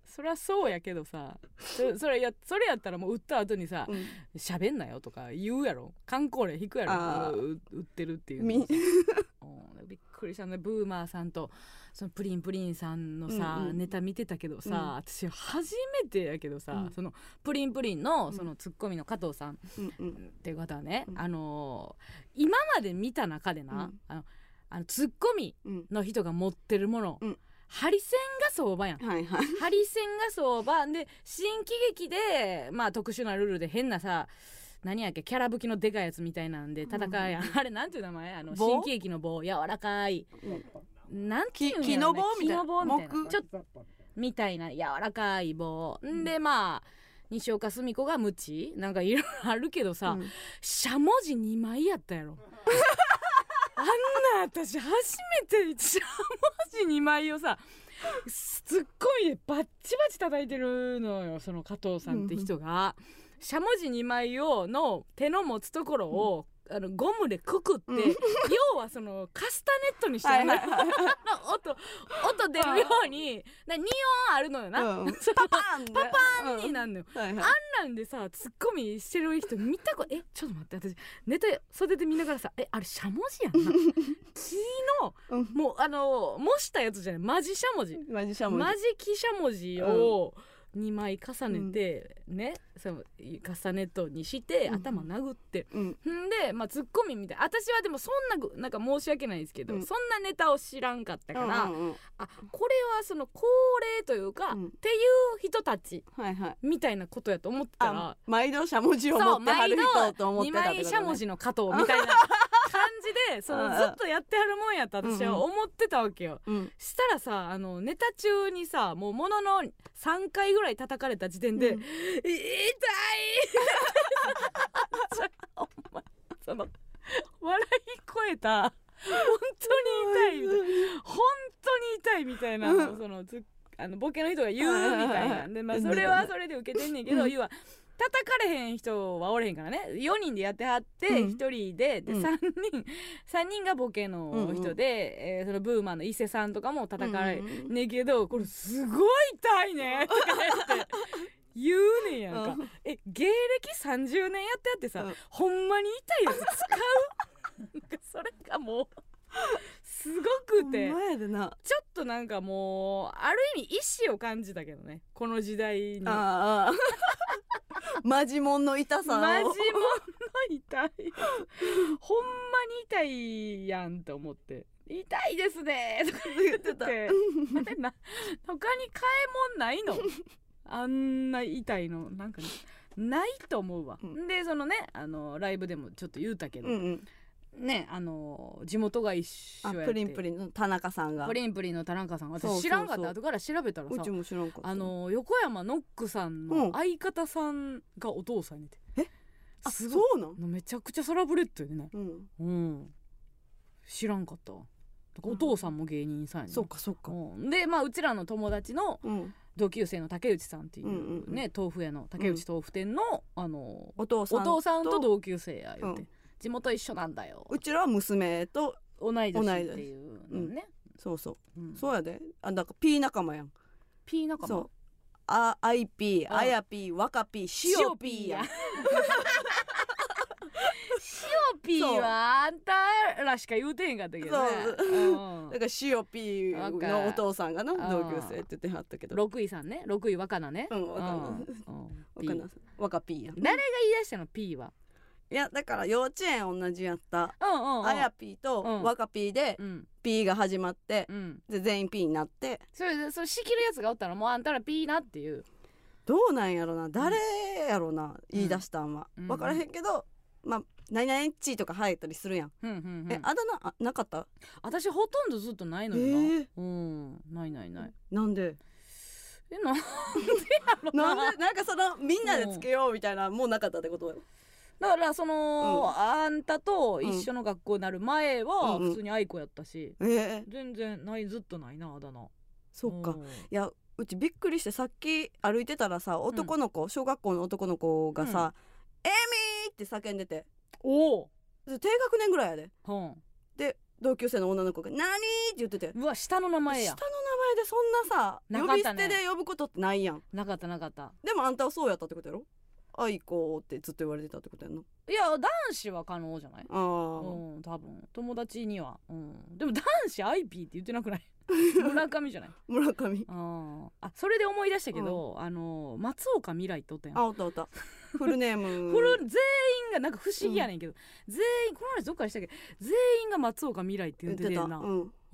そりゃそうやけどさ。そそれやそれやったらもう打った後にさうん「喋んなよ」とか言うやろ。観光例引くやろ。う売ってるっていう [LAUGHS] びっくりしたね。ブーマーさんとそのプリンプリンさんのさ、うんうん。ネタ見てたけどさ、うん。私初めてやけどさ、うん。そのプリンプリンのうん。そのツッコミの加藤さんうんうん。っていう方はね、うん。あのー今まで見た中でな、うん。あのあのツッコミうんの人が持ってるもの、うん。ハリセンが相場やん。はいはい。ハリセンが相場。で新喜劇でまあ特殊なルールで変なさ何やっけキャラ武器のでかいやつみたいなんで戦うやん、あれなんていう名前？あの棒？新喜劇の棒。柔らかいなんていうん木の棒みたいな。木の棒みたいな。木。ちょっとみたいな。柔らかい棒。ん。でまあ西岡澄子が無知なんかいろいろあるけどさ、うん。しゃもじ2枚やったやろ。[LAUGHS] あんな私初めてしゃもじ2枚をさツッコミでバッチバチ叩いてるのよその加藤さんって人が。しゃもじ2枚をの手の持つところを、あのゴムでくくって、うん。要はそのカスタネットにしてはいはいはい。音音出るようにな2音あるのよな、うん。パパーンパパーンになるのよ、はいはい。あんなんでさツッコミしてる人見たことえちょっと待って私ネタ袖で見ながらさえあれしゃもじやんな。[LAUGHS] 木のうん。もうあの模したやつじゃない。マジしゃもじ。マジシャモマジキしゃもじを2枚重ねて、ねそのカスタネットにして、うん。頭殴ってうん。んで、まあ、ツッコミみたい私はでもそんなぐなんか申し訳ないですけど、うん。そんなネタを知らんかったから、うんうんうん。あこれはその高齢というか、うん。っていう人たちはいはい。みたいなことやと思ってたらあ毎度しゃもじをそう持ってはる毎度人と思って2たってことね。枚しゃもじの加藤みたいな感じでそのうん。ずっとやってはるもんやと私は思ってたわけよ。うん。したらさあのネタ中にさもうものの3回ぐらい叩かれた時点で「うん。痛い! [LAUGHS]」お前その笑い超えた本当に痛いみたいな。本当に痛いみたいな、うん。そのつあのボケの人が言うみたいな。んで、まあ、それはそれで受けてんねんけど、うん。要は叩かれへん人はおれへんからね。4人でやってはってうん。1人ででうん。3人三人がボケの人で、えーそのブーマーの伊勢さんとかも叩かれうんうんねんけどこれすごい痛いね。とか言って言うねんやんか、うん。え芸歴30年やってやってさ、うん。ほんまに痛いやつ使う？[LAUGHS] なんかそれがもうすごくて。ちょっとなんかもうある意味意志を感じたけどね。この時代に。ああ [LAUGHS] マジモンの痛さを。マジもんの痛いほんまに痛いやんと思って。痛いですね！とか言ってた。あれな他に買い物ないの？あんな痛いの。なんかないと思うわ、うん。でそのねあのライブでもちょっと言うたけど、うんうんねあの地元が一緒やって。あプリンプリンの田中さんが。プリンプリンの田中さん。私そうそうそう。知らんかった。後から調べたらさうちも知らんかった。あの横山ノックさんうん。の相方さんがお父さんにて、え？あすごい。そうなん？めちゃくちゃサラブレッドやねうん。うん。知らんかった。お父さんも芸人さんやねそうかそうか。うん。でまあうちらの友達のうん。同級生の竹内さんっていう、うんうんうんね豆腐屋の竹内豆腐店の、あのお父さんお父さんと同級生や言って、うん地元一緒なんだよ。うちらは娘と同い年っていうのね、そうそう。うん。そうやで。あだから P 仲間やん。P 仲間？そう。あ IP うん。あや P 若 P 塩 P やん。塩 P [LAUGHS] はあんたらしか言うてへんかったけどね。そうう。ん。だから塩 P のお父さんがなうん同級生って言ってはったけど。六位さんね。六位若菜ね。うん若菜。若 P やん。誰が言い出したの？P はいやだから幼稚園同じやった。うんうんうん。あや P とうん。若 P でうん。P が始まってうん。で全員 P になって。それでそれ仕切るやつがおったらもうあんたら P なっていう。どうなんやろな。誰やろな言い出したんは。うん分からへんけどまあ何々っちとか生えたりするやん。うんうんうん。えあだ名あなかった？私ほとんどずっとないのよな、え。ーうん。ないないない。なんで？えなんでやろな。んで？なんかそのみんなでつけようみたいなもうなかったってことよだからその、うん。あんたと一緒の学校になる前はうんうん。普通に愛子やったし、ええ全然ないずっとないなあだ名。そっか。うん。いやうちびっくりしてさっき歩いてたらさ男の子、小学校の男の子がさ「エミー!」って叫んでて。おお、で低学年ぐらいやで。うん、で同級生の女の子が「何?」って言ってて。うわ下の名前や。下の名前でそんなさ呼び捨なかったね。てで呼ぶことってないやん。なかったなかった。でもあんたはそうやったってことやろ？愛子ってずっと言われてたってことやんな。いや男子は可能じゃない？あー、うん多分。友達には、うん、でも男子 IP って言ってなくない？[LAUGHS] 村上じゃない？村上。ああそれで思い出したけど、あの松岡未来っておったやん。あおったおった。フルネーム。[LAUGHS] これ全員がなんか不思議やねんけど、全員この話どっかでしたっけ？全員が松岡未来って言言っててたんな、う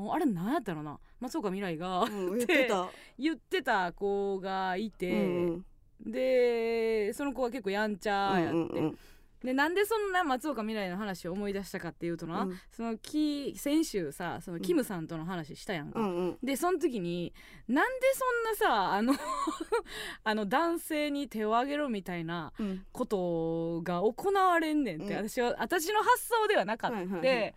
ん、あれ何やったらな？松岡未来が。うん、言ってた。言ってた子がいて、うんでその子は結構やんちゃやって、うんうんでなんでそんな松岡未来の話を思い出したかっていうとな、うん。そのき先週さそのキムさんとの話したやんか、うん。うんでその時になんでそんなさあの [LAUGHS] あの男性に手を挙げろみたいなうん。ことが行われんねんって、うん。私は私の発想ではなかった、はいはいはい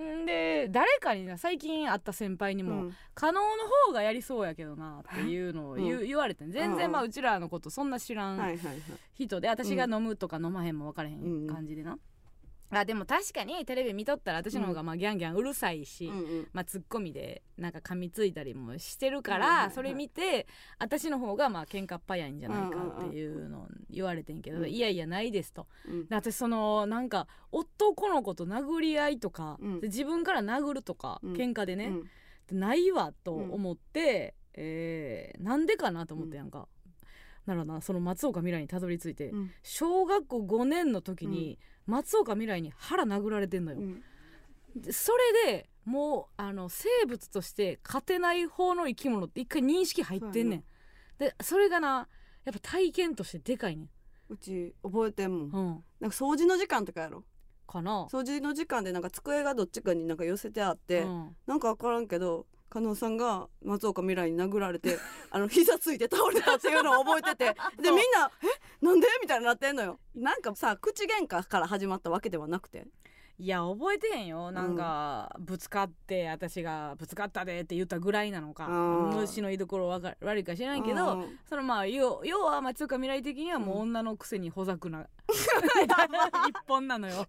んで誰かにな最近会った先輩にも、うん。可能の方がやりそうやけどなっていうのを言,、う言われてん。全然うん。まあうちらのことそんな知らん人で私が飲むとか飲まへんも分からへん。感じでな、あでも確かにテレビ見とったら私の方がまあギャンギャンうるさいし、うんうん。まあ、ツッコミでなんか噛みついたりもしてるから、それ見て私の方がまあ喧嘩っ早いんじゃないかっていうのを言われてんけど、うん。いやいやないですと。うん。で私そのなんか男の子と殴り合いとか、うん。で自分から殴るとか、うん。喧嘩でね、うん。ないわと思って、えーなんでかなと思ってやんか。ならなその松岡未来にたどり着いて、うん小学校5年の時に松岡未来に腹殴られてんのよ。うんでそれでもうあの生物として勝てない方の生き物って一回認識入ってんねん。でそれがなやっぱ体験としてでかいねん。うち覚えてんもんうん、なんか掃除の時間とかやろかな。掃除の時間でなんか机がどっちかになんか寄せてあって、うんなんか分からんけど加納さんが松岡未来に殴られて [LAUGHS] あの膝ついて倒れたっていうのを覚えてて [LAUGHS] でみんな「え？なんで?」みたいになってんのよ。なんかさ口喧嘩から始まったわけではなくて。いや覚えてへんよ。なんか、ぶつかって私が「ぶつかったで」って言ったぐらいなのか。うん。虫の居所わか悪いか知らんけど、うん。そのまあ要要は松岡未来的にはもう女のくせにほざくな、[LAUGHS] 一本なのよ。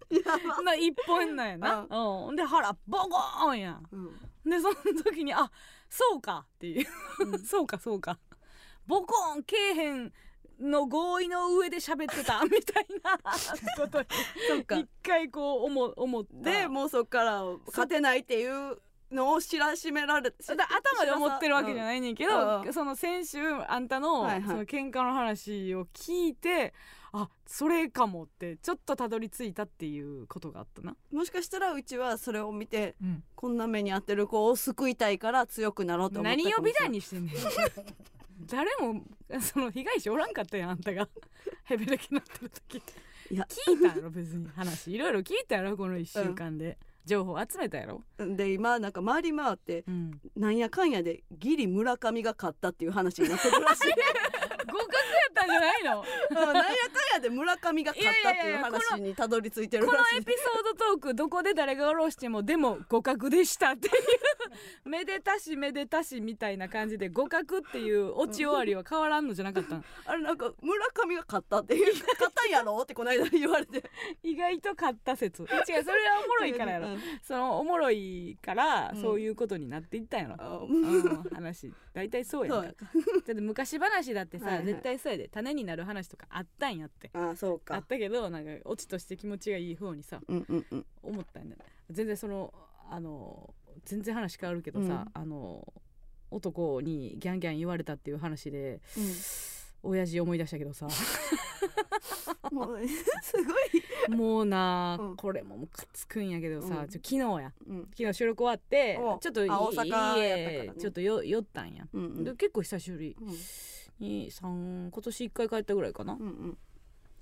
な一本なんやな、うん、で腹ボコーンや。んうんでその時にあそうかっていう、うん。[LAUGHS] そうかそうか。ボコーンけえへんの合意の上で喋ってた [LAUGHS] みたいなことに一回こう思思ったでもうそっから勝てないっていうのを知らしめられ頭で思ってるわけじゃい、ないねんけうど、ん。その先週あんたの,、はいはい。その喧嘩の話を聞いてあそれかもってちょっとたどり着いたっていうことがあったな、もしかしたらうちはそれを見てうん、こんな目に遭ってる子を救いたいから強くなろうと思った何を美談ににしてんねん。[LAUGHS] 誰もその被害者おらんかったやんあんたが。ヘベレキになってる時。いや。聞いたやろ別に話。いろいろ聞いたやろこの1週間で、情報集めたやろ、で今なんか回り回ってうん、なんやかんやでギリ村上が勝ったっていう話になってるらしい [LAUGHS] ったんじゃないの？うんなんやかんやで村上が勝ったっていう話にたどり着いてるこのエピソードトークどこで誰が下ろしてもでも互角でしたっていう [LAUGHS] めでたしめでたしみたいな感じで互角っていうオチ終わりは変わらんのじゃなかったん [LAUGHS] あれなんか村上が勝ったっていう [LAUGHS] 勝ったんやろってこの間言われて。意外と勝った説。違うそれはおもろいからやろ。うん。そのおもろいからうん。そういうことになっていったんやろ、あうん、話。大体そうやだって昔話だってさ、はいはい。絶対そうやで種になる話とかあったんやって。あそうか。あったけどなんかオチとして気持ちがいい方にさうんうんうん。思ったんだ全然そのあの全然話変わるけどさ、あの男にギャンギャン言われたっていう話で親父思い出したけどさ。[LAUGHS] もうすごい、もうな、うん。これもムカつくんやけどさ、うん。昨日や。うん。昨日収録終わっておちょっと家ね。ちょっとよ寄ったんや、うんうん。で結構久しぶり。うん。今年1回帰ったぐらいかな。うん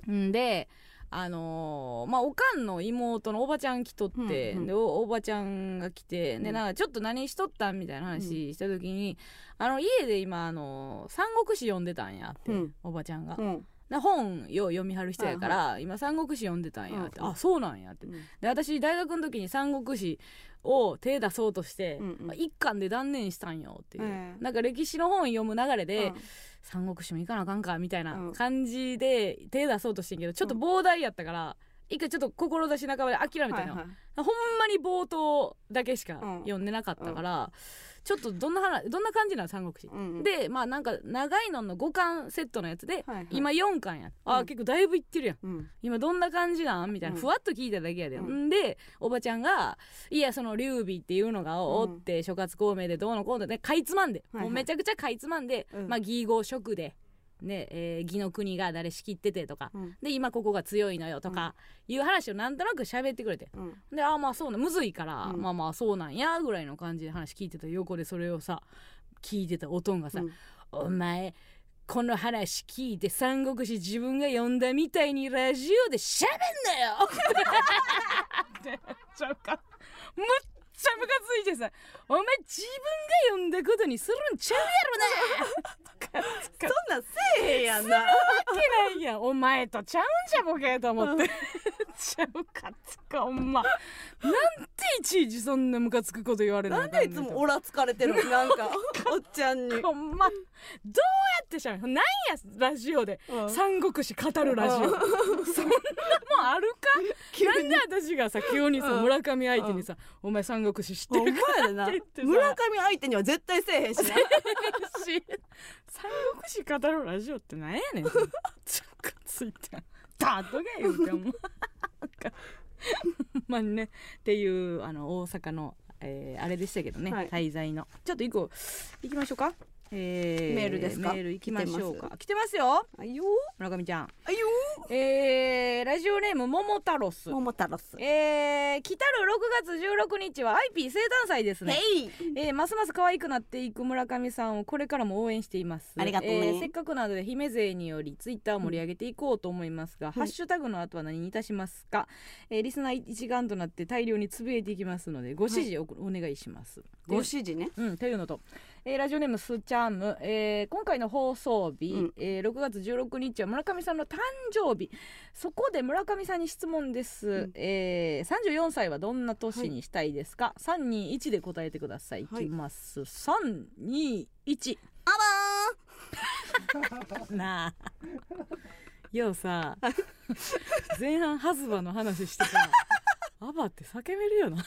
うん。んであのーまあおかんの妹のおばちゃん来とって、うんうん。でおおばちゃんが来て、うん。でなんかちょっと何しとったんみたいな話した時に、あの家で今あのー三国志読んでたんやって、うん。おばちゃんが、うん。で本よう読みはる人やから、今三国志読んでたんやって、うん。うんあそうなんやって。で私大学の時に三国志を手出そうとして、うんうん。まあ一巻で断念したんよっていう、ええ。なんか歴史の本読む流れで、うん。三国志も行かなあかんかみたいなうん。感じで手出そうとしてんけどちょっと膨大やったから一回ちょっと志半ばで諦めたの、はいはい。ほんまに冒頭だけしかうん。読んでなかったから、ちょっとどんな話どんな感じなの三国志、うんでまあなんか長いのの5巻セットのやつで、はいはい。今4巻や。あ、うん。結構だいぶいってるやん。うん。今どんな感じなん？みたいな、うん。ふわっと聞いただけやで、うん。ん、でおばちゃんが「いやその劉備っていうのがおって、諸葛孔明でどうのこうのでかいつまんで、はいはい。もうめちゃくちゃかいつまんで、うん。まあ義号職で。ねえー義の国が誰仕切っててとか、うん。で今ここが強いのよとかいう話をなんとなく喋ってくれて。うん。でああまあそうなむずいから、うん。まあまあそうなんやぐらいの感じで話聞いてた横でそれをさ聞いてたおとんがさ、うん。お前この話聞いて三国志自分が読んだみたいにラジオで喋んなよ！[LAUGHS] ってちゃうか。[LAUGHS] むっちゃムカついてさお前自分が読んだことにするんちゃうやろな。[LAUGHS] そんなんせえへんやんな。わけないやん。お前とちゃうんじゃボケと思って。ちゃうかつかほんま。なんでいちいちそんなムカつくこと言われななんでいつもオラつかれてるの？なんかおっちゃんに。ほんま。どうやってしゃべるなんやラジオで。うん。三国志語るラジオ。そんなもんあるか？[LAUGHS] なんで私がさ急にさうん村上相手にさ「お前三国志知ってるか?」って村上相手には絶対せえへんしな。[LAUGHS] し三国志語るラジオってなんやねん。ちょかついてだっとけ言うてほん [LAUGHS] まなんかほんまにねっていうあの大阪の、えーあれでしたけどね、はい。滞在の。ちょっと一個行きましょうかえメールですか？メール行きましょう来てか来てますよ。あいよ。村上ちゃん。あいよ。えー、ラジオネーム桃太郎ス桃太郎す。えー、来たる6月16日は IP 生誕祭ですね。えー、ますます可愛くなっていく村上さんをこれからも応援しています。ありがとうね。えーせっかくなので姫勢によりツイッターを盛り上げていこうと思いますが、ハッシュタグの後は何にいたしますか、えーリスナー一丸となって大量につぶやいていきますのでご指示をお,、お願いします。ご指示ね。うん、というのと、えーラジオネームスチャム、えー今回の放送日、うん。えー6月16日は村上さんの誕生日。そこで村上さんに質問です、うん。えー34歳はどんな年にしたいですか、321で答えてください、はいいきます。321あなあ。ようさ。前半ハズバの話してさアバって叫べるよな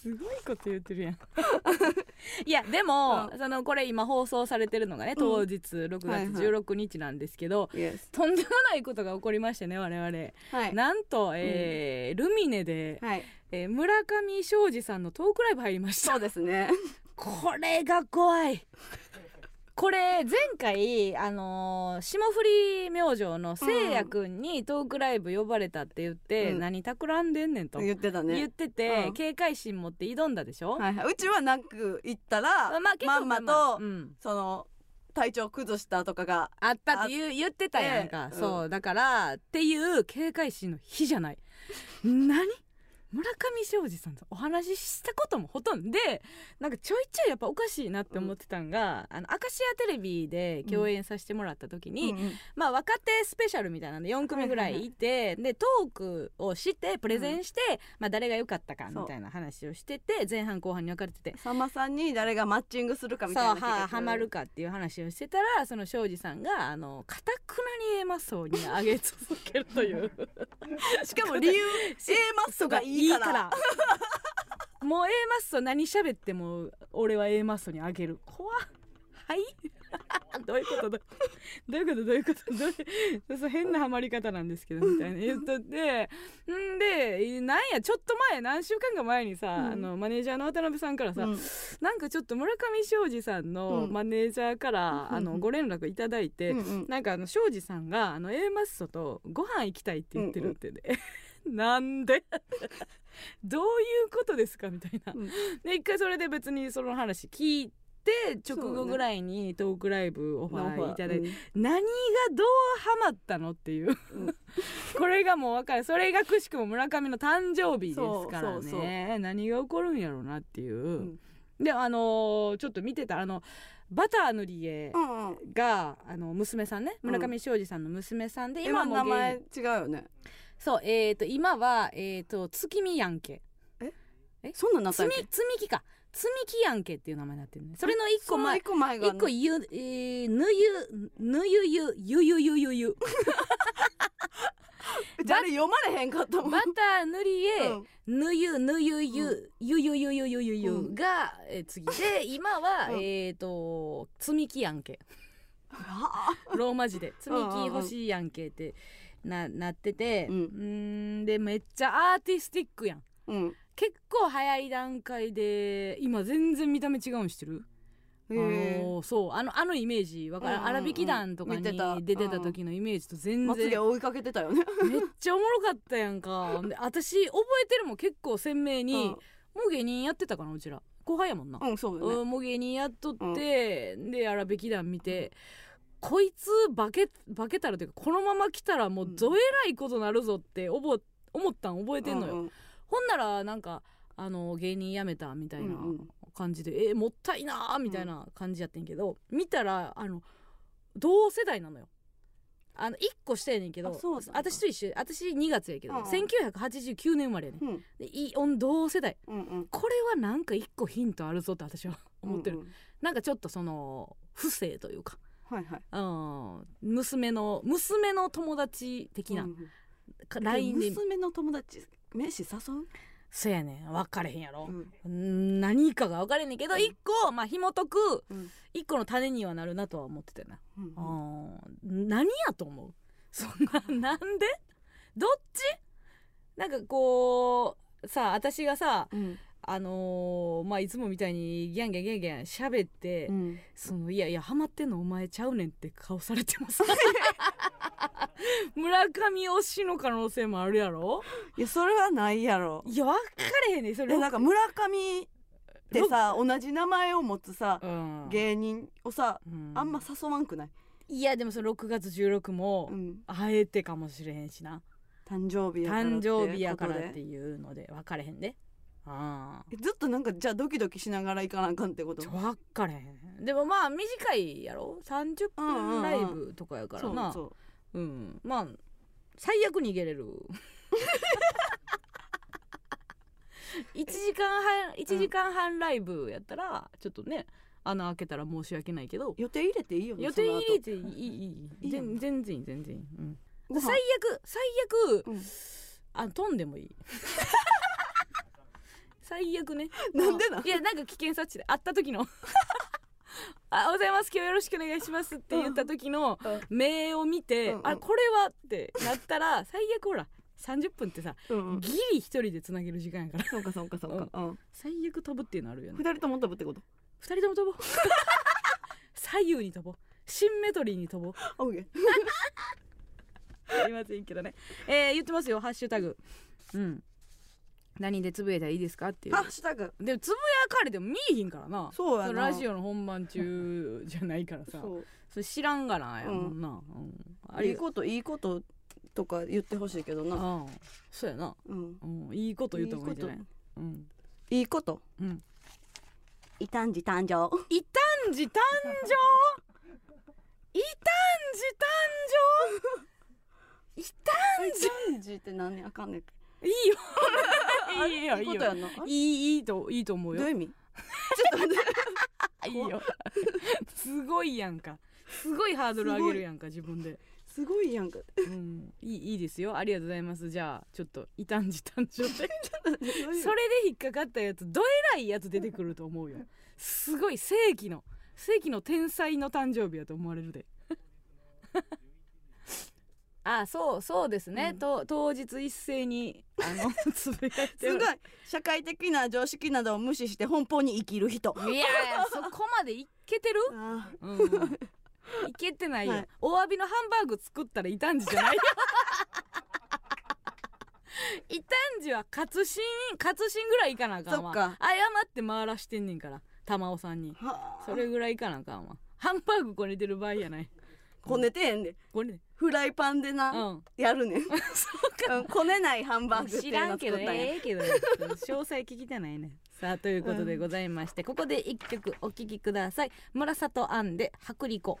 すごいこと言ってるやん。[LAUGHS] いやでも、そのこれ今放送されてるのがね当日6はい月16日なんですけど、ー Yes とんでもないことが起こりましてね我々、はい。なんと、えールミネで、はい。えー村上庄司さんのトークライブ入りました。そうですね。[LAUGHS] これが怖いこれ前回あのー霜降り明星のせいやくんにトークライブ呼ばれたって言って、うん何企んでんねんと。言ってたね。言ってて、うん。警戒心持って挑んだでしょ、はいはい。うちはなく行ったら、まあまんままあと、うん。その体調崩したとかがあったって言う言ってたやんか、そうだからっていう警戒心の日じゃない。[LAUGHS] 何？村上庄司さんとお話ししたこともほとんどでなんかちょいちょいやっぱおかしいなって思ってたんが、あのアカシアテレビで共演させてもらった時に、うん。うんまあ若手スペシャルみたいなんで4組ぐらいいて、でトークをしてプレゼンして、まあ誰が良かったかみたいな話をしてて前半後半に分かれてて。さんまさんに誰がマッチングするかみたいなそうははまるかっていう話をしてたらその庄司さんがあのかたくなに A マッソに上げ続けるという。[LAUGHS] しかも理由 [LAUGHS] A マッソがいいから。[LAUGHS] もう A マッソ何喋っても俺は A マッソにあげる。怖っ。はい。[LAUGHS] どういうこと？どどういうこと？どういうこと？どういう？そう変なハマり方なんですけどみたいな。言っとって。んでなんやちょっと前何週間か前にさ、うん。あのマネージャーの渡辺さんからさ、うん。なんかちょっと村上庄司さんのうん。マネージャーから、うんあのご連絡いただいて、うんうん。なんかあの庄司さんがあの A マッソとご飯行きたいって言ってるって。ね、[LAUGHS] なんで？[LAUGHS] どういうことですかみたいな、うん。で一回それで別にその話聞いて直後ぐらいにトークライブオファーいただいて、何がどうハマったのっていう、うん。[LAUGHS] これがもう分かる。それがくしくも村上の誕生日ですからね。何が起こるんやろうなっていう、ん。であのーちょっと見てたあのバター塗り絵うんうん。があの娘さんね。うん。村上庄司さんの娘さんで、今も名前芸違うよねそうえっ、と今はえっ、と月見やんけ。そんなんなったっけ？積み木か。積み木やんけっていう名前になってるねそれの一個前。一個前が一個ゆ、えー、ぬゆぬゆゆゆゆゆゆゆ [LAUGHS] じゃああれ読まれへんかったもん。バター塗り絵、うん。ぬゆぬゆゆ、うゆゆゆゆゆゆゆうんが、えー次で今は、うんえっ、と積み木やんけはローマ字で積み木欲しいやんけってななっててううんでめっちゃアーティスティックやん。あうん。結構早い段階で今全然見た目違うんしてる？あのそうあのあのイメージわかる、うんうんうん荒引き団とかに出てた時のイメージと全まつ然げ追いかけてたよね。めっちゃおもろかったやんか。で私覚えてるもん結構鮮明に、もう芸人やってたかなうちら。後輩やもんな、うんうんそうよね。うんもう芸人やっとって、で荒引き団見て、こいつ化け化けたらというかこのまま来たらもうどえらいことなるぞって思ったん覚えてんのよ、うんうん。ほんならなんかあの芸人辞めたみたいなうんうん。感じで、えーもったいなーみたいな感じやってんけど、見たらあの同世代なのよ。あの1個下やねんけど私と一緒私2月やけど、うんうん。1989年生まれやねん。うん。同世代。うんうん。これはなんか1個ヒントあるぞって私は思ってる、うんうん。なんかちょっとその不正というか、はいはい。うん、娘の娘の友達的な、LINE で娘の友達飯誘う？そやねん。分かれへんやろ、うん。うん何かが分かれんねんけどうん。一個まあ紐解くうん。一個の種にはなるなとは思ってたよな、うん。何やと思う？そんな [LAUGHS] なんで？どっち？なんかこうさ私がさうんあのーまあいつもみたいにギャンギャンギャンギャン喋って、うん。そのいやいやハマってんのお前ちゃうねんって顔されてます。[LAUGHS] 村上推しの可能性もあるやろ？いやそれはないやろ。いや分かれへんねんそれ。えなんか村上ってさ同じ名前を持つさうん。芸人をさうん。あんま誘わんくない？いやでもその6月16もうん。あえてかもしれへんしな。誕生日やから誕生日やからっていうので分かれへんで。ああずっとなんかじゃあドキドキしながら行かなあかんってこと？分かれへん。でもまあ短いやろ？30分ライブとかやからな。そうう。ん。まあ最悪逃げれる。[LAUGHS] 1時間半1時間半ライブやったらちょっとね穴開けたら申し訳ないけど。予定入れていいよね予定入れてていいいい全全然いい全然いい、うん、最悪最悪、うん。あ飛んでもいい [LAUGHS] 最悪ね。[LAUGHS] なんでなん？いやなんか危険察知で会った時の。[LAUGHS] あおはようございます今日よろしくお願いしますって言った時の目を見て、うんうん。あこれはってなったら最悪ほら30分ってさうんうん。ギリ一人でつなげる時間やから。そうかそうかそうか。うん。最悪飛ぶっていうのあるよね。二人とも飛ぶってこと？二人とも飛ぼう。[LAUGHS] 左右に飛ぼう。シンメトリーに飛ぼう。オッケー。すいませんけどね。えー、言ってますよハッシュタグ。うん何でつぶやいたらいいですかっていう。ハッシュタグ。でもつぶやかれても見えひんからな。そうやラジオの本番中じゃないからさ。[LAUGHS] それ知らんがなやもんな、うん。ありがいいこといいこととか言ってほしいけどな。ああそうやな、うん。うん、いいこと言った方がいいんじゃない？いいうん。いいこと？うん。異端児誕生。異端児誕生？異端児誕生？異端児って何あかんねん。児いいよ。いいよいいいよ。いいいいいといいと思うよ。どういう意味？ちょっと待っ。ていいよすごいやんか。すごいハードル上げるやんか自分で、すごい。やんか。うん、いいいいですよ。ありがとうございます。じゃあちょっと異端児誕生で。そ [LAUGHS] それで引っかかったやつどえらいやつ出てくると思うよ。すごい世紀の世紀の天才の誕生日やと思われるであそうそうですね、うん。と当日一斉にあの [LAUGHS] つぶやいてる。すごい。社会的な常識などを無視して奔放に生きる人。いやそこまでいけてる？あうん。いけてないよ、はい。お詫びのハンバーグ作ったら異端児じゃない？よ異端児は活心活心ぐらいいかなあかんわ。謝って回らしてんねんから玉尾さんに。それぐらいいかなあかんわ。ハンバーグこねてる場合やないこねてへんで。これね。フライパンでうなん。やるねん。[LAUGHS] そううんこねないハンバーグって知いうのらんけどええけど詳細聞きたないね。さあということでございまして、ここで一曲お聴きください。村里アンで薄力粉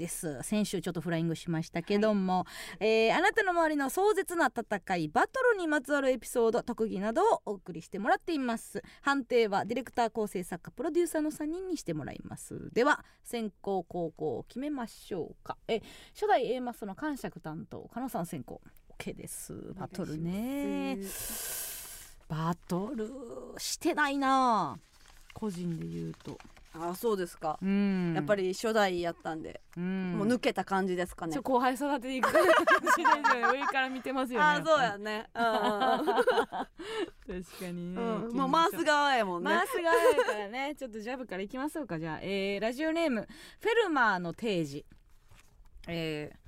です。先週ちょっとフライングしましたけども、えーあなたの周りの壮絶な戦いバトルにまつわるエピソード特技などをお送りしてもらっています。判定はディレクター構成作家プロデューサーの3人にしてもらいます。では先行後攻を決めましょうか。え初代 A マスの感触担当加納さん先行 OK です。バトルね。バトルしてないな。個人で言うとあそうですか。うん。やっぱり初代やったんで。うん。もう抜けた感じですかね。後輩育てていく感じで上から見てますよね [LAUGHS] あそうやね。うん [LAUGHS] 確かにね、うん。もう回す側やもんね。回す側やからね。[LAUGHS] ちょっとジャブからいきましょうかじゃあ、えーラジオネームフェルマーの定時えー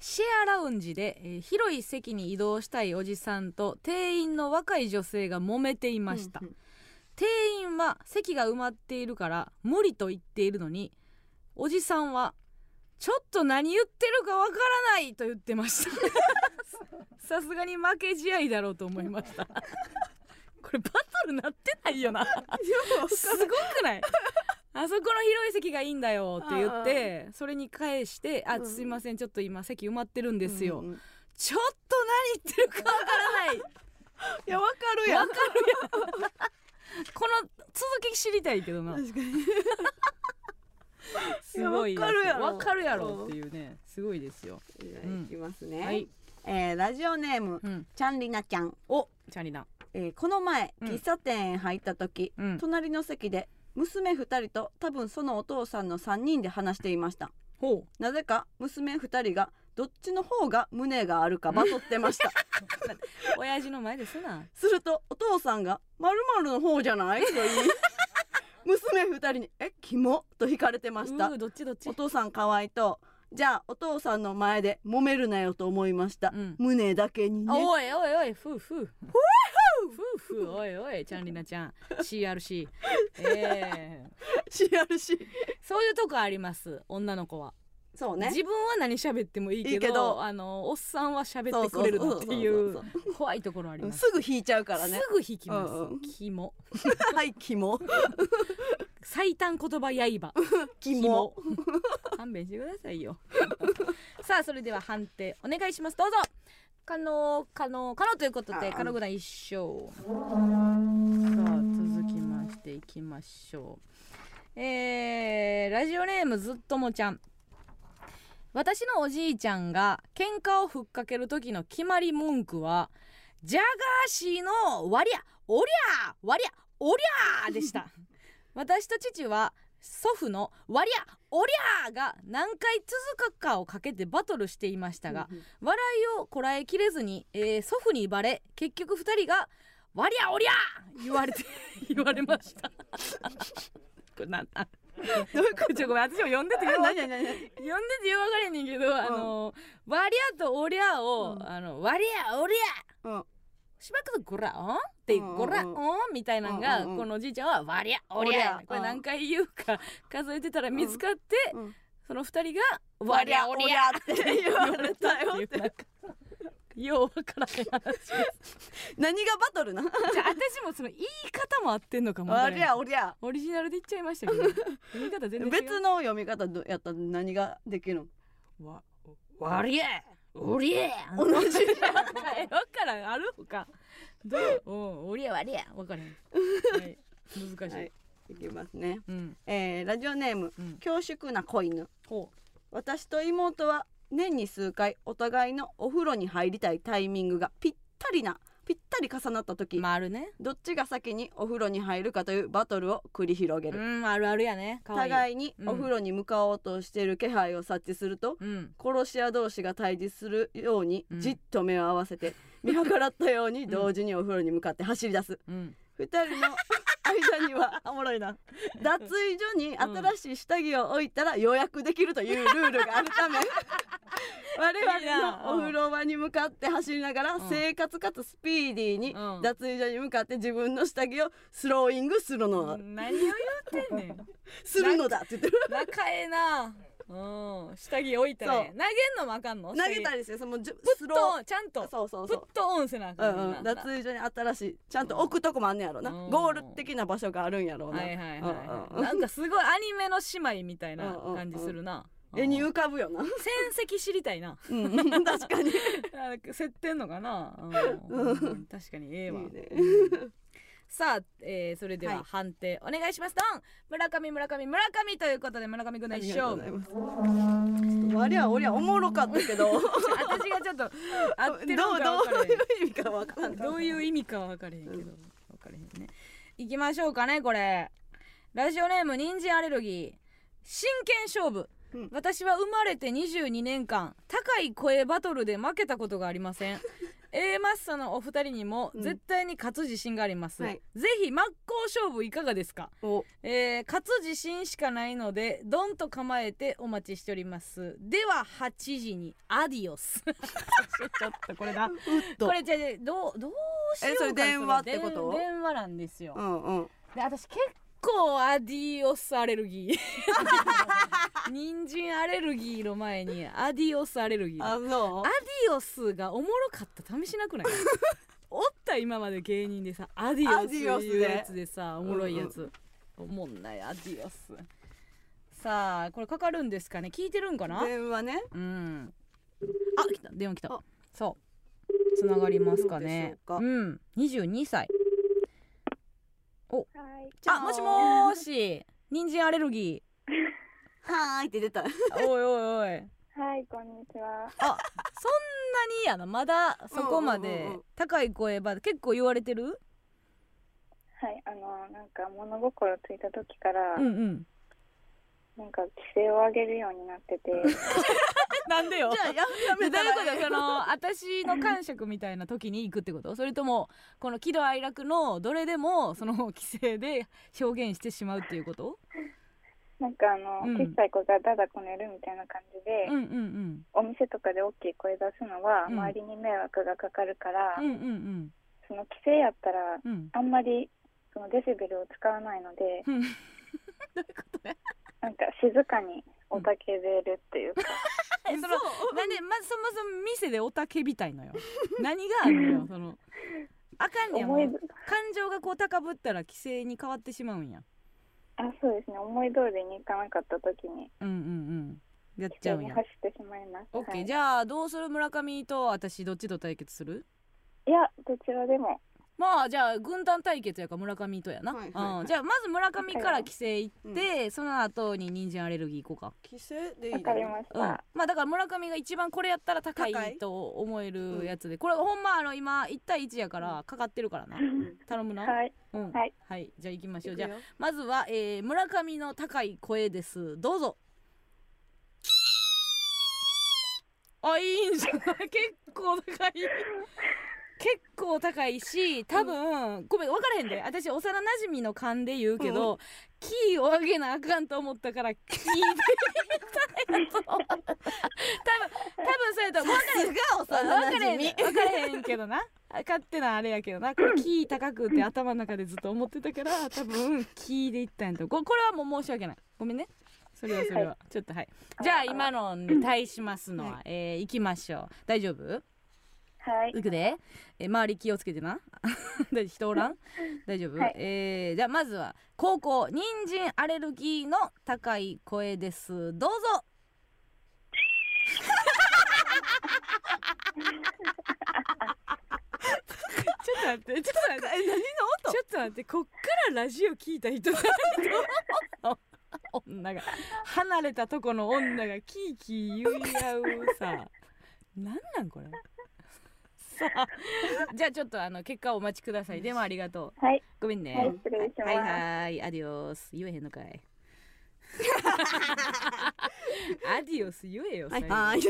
シェアラウンジで、えー広い席に移動したいおじさんと店員の若い女性が揉めていました、うんうん店員は席が埋まっているから無理と言っているのにおじさんはちょっと何言ってるかわからないと言ってました。[LAUGHS] さすがに負け試合だろうと思いました。[LAUGHS] これバトルなってないよな。すごくない？あそこの広い席がいいんだよって言ってそれに返して「あうん。すいませんちょっと今席埋まってるんですよ」うんうん。ちょっと何言ってるかわからない。[LAUGHS] いやわかるやん [LAUGHS] この続き知りたいけどな。確かに。[LAUGHS] すごいわかるやろ。わかるやろっていうね。すごいですよ。じゃうん。あいきますね、はい。えーラジオネームうん。ちゃんりなちゃん、おチャリナ。えーこの前うん。喫茶店へ入った時、うん。隣の席で娘2人と多分そのお父さんの3人で話していました。ほなぜか娘2人がどっちの方が胸があるかバトってました。[LAUGHS] 親父の前ですな。するとお父さんが「まるの方じゃない?」と言い娘二人に「えキモ?」と引かれてました。うーどっちどっち？お父さん可愛いとじゃあお父さんの前で揉めるなよと思いました、うん。胸だけにね。おいおいおいふうふう。ふうふう。おいおいちゃん。りなちゃん CRC ええ CRC そういうとこあります女の子は、そうね。自分は何喋ってもいいけどいいけど。あのおっさんは喋ってくれるのっていう怖いところあります。すぐ引いちゃうからね。すぐ引きます、うんうん。キモ。[LAUGHS] はいキモ。最短言葉刃。[LAUGHS] キモ。勘弁してくださいよ。[LAUGHS] さあそれでは判定お願いします。どうぞ。可能可能可能ということであ可能ぐらい一勝。さあ続きましていきましょう。えー、ラジオネームずっともちゃん私のおじいちゃんが喧嘩をふっかける時の決まり文句はジャガーシーのわりゃおりゃわりゃおりゃでした [LAUGHS] 私と父は祖父の「わりゃおりゃ!」が何回続くかをかけてバトルしていましたが笑いをこらえきれずに、えー祖父にバレ結局2人が「わりゃおりゃ!」言われて [LAUGHS] 言われました [LAUGHS] これなんなん？[LAUGHS] どういうこちょごめん私も読んでてよ。と何何何？読んでてよ分かれへんねんけど、あの「わりゃ」と「おりゃを」うん。あの「わりゃおりゃ!」うん。しばらくと「ごらん?」って「うんうんうん。ごらん?」みたいなのが、このおじいちゃんは「わりゃおりゃおりゃ」これ何回言うか数えてたら見つかって、うん。その二人が「わりゃおりゃ」って言われたよって [LAUGHS] ようわからへん話です。何がバトルな？じゃあ私もその言い方も合ってんのかもありゃおりゃ。オリジナルで言っちゃいましたけど言い方全然違う別の読み方どやったら何ができるの？わわりゃおりゃ同じ。えわからんあるほか。どう？おおりゃわりゃわからん、はい、難しい、はいいきますね。うん。えーラジオネームうん。恐縮な子犬。ほ私と妹は年に数回お互いのお風呂に入りたいタイミングがぴったりなぴったり重なった時、うまああるね。どっちが先にお風呂に入るかというバトルを繰り広げうる、んあるあるやね。かわい。い互いにうん。お風呂に向かおうとしている気配を察知すると、うん。殺し屋同士が対峙するようにうんじっと目を合わせて、見計らったように同時にお風呂に向かって走り出す。うん二人の間には [LAUGHS] おもろいな。脱衣所に新しい下着を置いたら予約できるというルールがあるため [LAUGHS] 我々のお風呂場に向かって走りながらうん。生活かつスピーディーにうん。脱衣所に向かって自分の下着をスローイングするの。何を言ってんねん。[LAUGHS] するのだって言ってる。仲ええなうん。下着置いたらええ。そう。投げんのもあかんの？投げたりしてそのじゅプスロッとちゃんと。ーそうそう。プッそうとオンせなあかんねんな。うんうん、脱衣所に新しい。ちゃんと置くとこもあんねやろな、うん。ゴール的な場所があるんやろうな、はいはいはい、うんなんかすごいアニメの姉妹みたいな感じするな、絵に浮かぶよな、戦績知りたいな。うん、[LAUGHS] 確かに。いあ競ってんのかな、うん。うん。確かにええわ。いね。うんさあ、えー、それでははい。判定お願いします。ドン。村上村上村上。ということで村上君の一勝ございます。ちょっとわりゃおりゃおもろかったけど。私がちょっと合ってるどうのか分からへん。どういう意味かわからん。どういう意味かは分かれへんけど、分かれへんね。行きましょうかねこれ。ラジオネーム人参アレルギー。真剣勝負、うん。私は生まれて22年間高い声バトルで負けたことがありません A マッソのお二人にもうん。絶対に勝つ自信があります、はい。ぜひ真っ向勝負いかがですか？お。えー勝つ自信しかないのでドンと構えてお待ちしております。では8時にアディオス。ちょっとこれなうっとこれじゃあどうどうしようかえそれ電話ってこと？電電話なんですよ、うんうん。で私結構アディオスアレルギー [LAUGHS] 人参アレルギーの前にアディオスアレルギーアあのディオスがおもろかった。試しなくない？[LAUGHS] おった今まで芸人でさアディオスアディオスで。いうやつでさおもろいやつ、おもんないアディオス。さあこれかかるんですかね？聞いてるんかな？電話ね。うん。あ来た。電話来た。あ。そう。つながりますかね？うか。うん。22歳はい。あもしもーし。人参アレルギはーい。って出た。ーおいおいおい。はい、こんにちは。あそんなにやな。まだそこまで高い声ば結構言われてる？はい、あの、なんか物心ついた時から、うんうん。なんか規制を上げるようになってて。[LAUGHS] なんでよ。じゃあやめたらいうことその私の感触みたいな時に行くってこと？それともこの喜怒哀楽のどれでもその規制で表現してしまうっていうこと？なんかあの、うん。小さい子がだだこねるみたいな感じで、うんうんお店とかで大きい声出すのはうん。周りに迷惑がかかるから、うんうんうん。その規制やったらうん。うんあんまりそのデシベルを使わないのでうん。[LAUGHS] どういうことねなんか静かにおたけれるっていうか、[LAUGHS] えそのなんでまずそもそも店でおたけびたいのよ。[LAUGHS] 何があるのよその。あかんねやも思いう感情がこう高ぶったら規制に変わってしまうんやあそうですね。思い通りにいかなかった時に。うんうんうん。やっ規ちゃうんや。走ってしまいます。オッケー、はい。じゃあどうする村上と私どっちと対決する？いやどちらでもまあじゃあ軍団対決やから村上とやな、はいはいはい。うん、じゃあまず村上から規制行って、その後に人参アレルギー行こうか。規制でいいのわかりましうん、た。まあだから村上が一番これやったら高高い。いと思えるやつで。これほんまあの今1対1やからかかってるからな。[LAUGHS] 頼むな。はい。うん。はい。はい。じゃあ行きましょう。じゃあまずは、えー村上の高い声です。どうぞ。あいいんじゃない？[LAUGHS] 結構高い結構高いし多分、ごめん分からへんで。私幼馴染の勘で言うけど、キーを上げなあかんと思ったからキーで言ったんやと。思う多分多分そうやと分か幼れへん馴分かれへんけどな。勝手なあれやけどな。これキー高くって頭の中でずっと思ってたから多分キーでいったんやと。ここれはもう申し訳ない。ごめんね。それはそれは、ちょっとはい。じゃあ今のに対しますのは、はえー、いきましょう。大丈夫？はい。いくで、えー周り気をつけてな。[LAUGHS] 大人おらん？[LAUGHS] 大丈夫、はい。えーじゃあまずは高校人参アレルギーの高い声です。どうぞ。ちょっと待ってちょっと待って。え何の音？ちょっと待ってこっからラジオ聞いた人が [LAUGHS] 女が。離れたとこの女がキーキー言い合うさ。なんなんこれ？さあ [LAUGHS] じゃあちょっとあの結果をお待ちください。でもありがとう。はい。ごめんね。はい失礼します。はいはい。アディオス。言えへんのかいアディオス言えよはい。はい。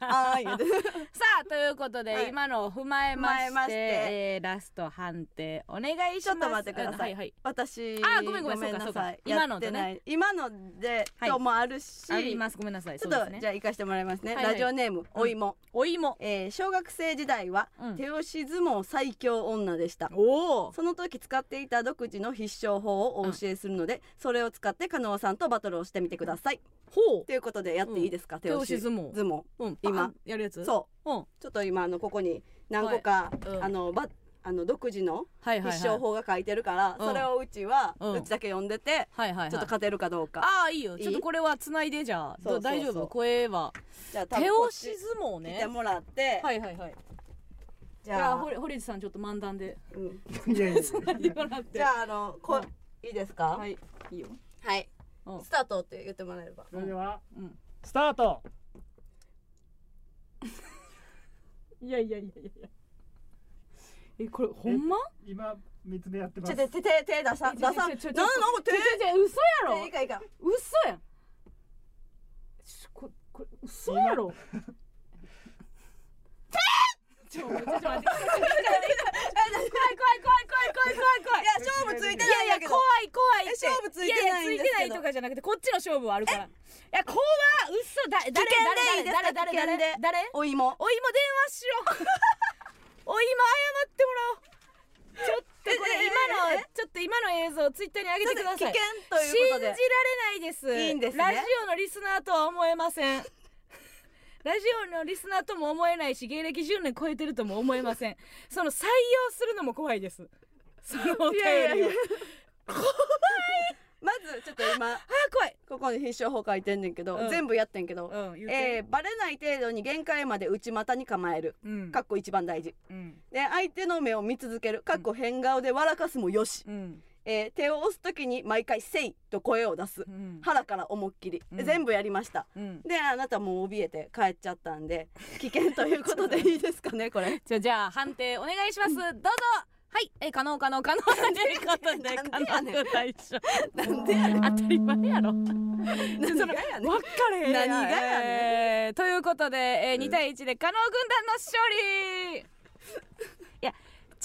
はい [LAUGHS] さあということで、はい。今のを踏まえまして踏まえまして。えーラスト判定お願いします。ちょっと待ってください。あはいはい。私あごめんごめんそうかそうかなさい。今のとね。今のではいともあるしあります。ごめんなさい。ちょっとね。じゃあ行かしてもらいますね。はいはい。ラジオネームお芋お芋えー小学生時代はうん。手押し相撲最強女でした。おお。その時使っていた独自の必勝法をお教えするので、それを使って加納さんとバトルをしてみてください。ほということでやっていいですか、手押し手押し相撲。相撲。う、うん、今。やるやつ？そう。うん。ちょっと今あのここに何個か、はい。うん。あのばあの独自のはいはいはい。必勝法が書いてるから、うん。それをうちは、ううんちだけ読んでて、はいはいはい。ちょっと勝てるかどうか。ああいいよ。いい？ちょっとこれはつないでじゃあ。そう大丈夫？声は。じゃあ手押し相撲来ねてもらって、はいはいはい。じゃあ。堀堀内さんちょっと漫談で。うん。[LAUGHS] いやいやじゃああのこ、うん。いいですか？はい。いいよ。はい。うん。スタートって言ってもらえれば。それではうん。スタート。[LAUGHS] いやいやいやいや。えこれほんま？今三つ目やってます。ちょっと手手手出さ出さん。なんなんか手。ちょちょちょちょ嘘やろ。手いいかいいか。嘘やん。ちょここれ嘘やろちょっと待って怖い怖い怖い怖い怖い怖い怖いいや勝負ついていないんだけど。やいや怖い？怖いってえ勝負ついてないついてないとかじゃなくてこっちの勝負はあるからいや怖嘘だ誰誰誰誰危険で誰誰お芋。お芋電話しろお芋謝ってもらおうちょっとこれ今のちょっと今の映像ツイッターに上げてください危険ということで信じられないですいいんですねラジオのリスナーとは思えませんラジオのリスナーとも思えないし芸歴10年超えてるとも思えません。[LAUGHS] その採用するのも怖いです。そのお便りを。いやいやいや。まずちょっと今あ怖い。ここに必勝法書いてんねんけど、うん。全部やってんけど、うんえー、バレない程度に限界まで内股に構える。うん。かっこ一番大事。うん。で相手の目を見続ける。かっこ変顔で笑かすもよし、うんえー手を押す時に毎回「せい」と声を出す。うん。腹から思いっきり、うん。全部やりました。うん。であなたもう怯えて帰っちゃったんで危険ということで [LAUGHS] いいですかねこれ。じゃあじゃあ判定お願いします。どうぞ。ははい、えー、可能可能可能ということで可能と一緒なんでやねん。[LAUGHS] 当たり前やろ。[LAUGHS] 何がやねん。分かれへん何がやねん。えーということで、えー、2対1で加納軍団の勝利。いや違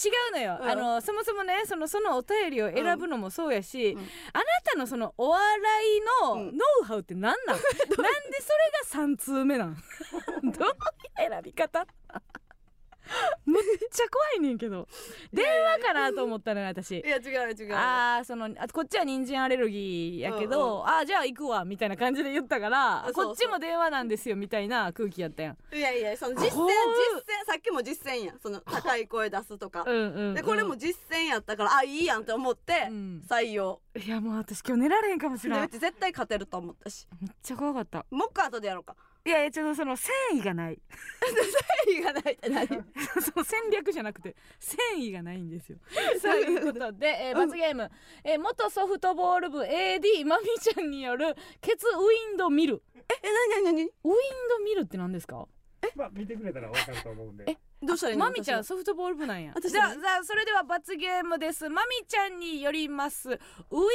うのよ、うん。あのそもそもねそのそのお便りを選ぶのもそうやし、うん。あなたのそのお笑いのうん。ノウハウって何なん、[LAUGHS] なんでそれが3通目なん [LAUGHS] どういう選び方？むっちゃ怖いねんけど。電話かなと思ったのよ私。いや違う違う。あーそのあこっちは人参アレルギーやけど、あーじゃあ行くわみたいな感じで言ったからこっちも電話なんですよみたいな空気やったやん。いやいやその実践実践さっきも実践やん。その高い声出すとか。うんうん、うん、でこれも実践やったからあいいやんって思ってうん。採用。いやもう私今日寝られへんかもしでれない絶対勝てると思ったし。めっちゃ怖かった。もう一回後でやろうかいやいやちょっとその繊維がない。いいがないって何？[LAUGHS] その戦略じゃなくて繊維がないんですよ。[LAUGHS] そういうことで、えー罰ゲーム、えー元ソフトボール部 AD まみちゃんによるケツウィンドミル。え何何何ウィンドミルって何ですか？まあ見てくれたらわかると思うんで。[LAUGHS] えどうしたらいいの？まみちゃん私ソフトボール部なんや。私じゃあじゃあそれでは罰ゲームです。まみちゃんによります。ウィンドミ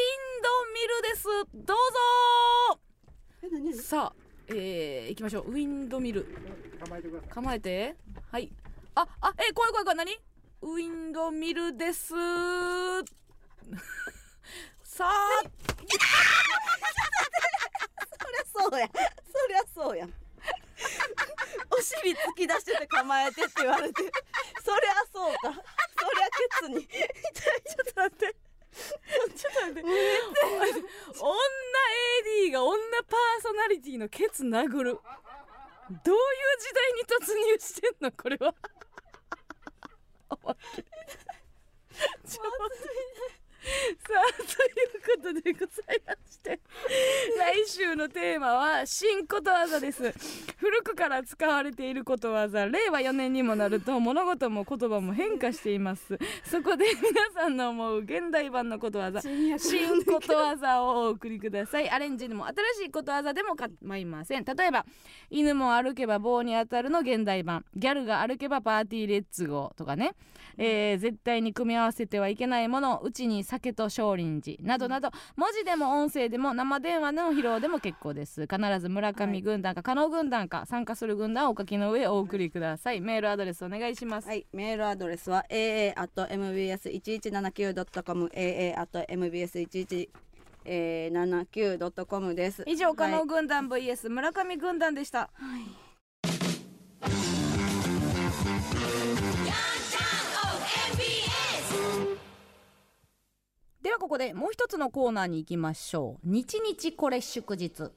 ルです。どうえ何？さあえー、いきましょう。ウィンドミル。構えてください。構えて。はい。ああえ怖い怖い怖い。何？ウィンドミルです。[LAUGHS] さあ。そりゃそうや。そりゃそうや。お尻突き出してて構えてって言われて。そりゃそうか。そりゃケツに。[LAUGHS] ちょっと待ってちょっと待って。女 AD が女パーソナリティのケツ殴る。どういう時代に突入してんの？これは。[LAUGHS] ちょささあということでございまして来週のテーマは新ことわざです。古くから使われていることわざ。令和4年にもなると物事も言葉も変化しています。そこで皆さんの思う現代版のことわざ新ことわざをお送りください。アレンジでも新しいことわざでも構いません。例えば犬も歩けば棒に当たるの現代版。ギャルが歩けばパーティーレッツゴーとかね、えー絶対に組み合わせてはいけないものうちに酒と少林寺などなど文字でも音声でも生電話の披露でも結構です。必ず村上軍団か加納軍団か参加する軍団をお書きの上お送りください。メールアドレスお願いします、はい、メールアドレスは aa.mbs1179.com aa.mbs1179.com です。以上加納はい軍団 vs 村上軍団でした、ではここでもう一つのコーナーに行きましょう。日日これ祝日。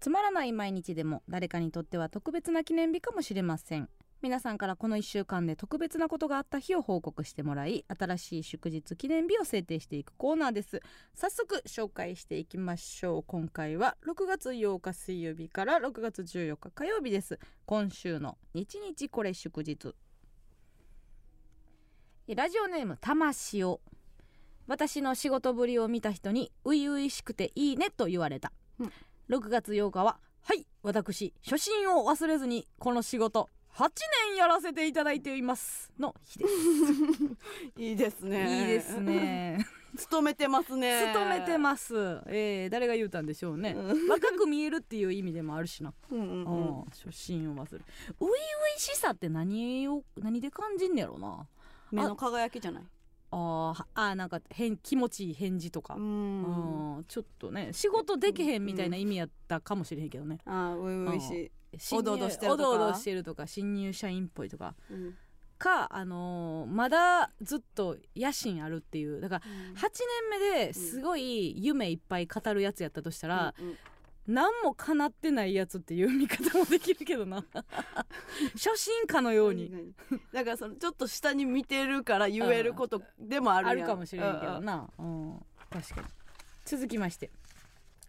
つまらない毎日でも誰かにとっては特別な記念日かもしれません。皆さんからこの1週間で特別なことがあった日を報告してもらい新しい祝日記念日を制定していくコーナーです。早速紹介していきましょう。今回は6月8日水曜日から6月14日火曜日です。今週の日日これ祝日。ラジオネーム魂を。私の仕事ぶりを見た人に初々しくていいねと言われた、うん。6月8日ははい私初心を忘れずにこの仕事8年やらせていただいています。の日です。[LAUGHS] いいですね。いいですね。[LAUGHS] 勤めてますね。勤めてます、えー、誰が言うたんでしょうね、うん。若く見えるっていう意味でもあるしな、うんうん初心を忘れる。初々しさって何を何で感じんねやろな目の輝きじゃない？あーあーなんか変気持ちいい返事とか、うん。うん。ちょっとね仕事できへんみたいな意味やったかもしれへんけどね、あーういういしい。おどおどしてるとか？おどおどしてるとか新入社員っぽいとか。うん。か、あのーまだずっと野心あるっていう。だから8年目ですごい夢いっぱい語るやつやったとしたら、うんうん何も叶ってないやつっていう見方もできるけどな。[LAUGHS] 初心かのように。だからそのちょっと下に見てるから言えることでもあるあるかもしれんけどな、うん、確かに。続きまして。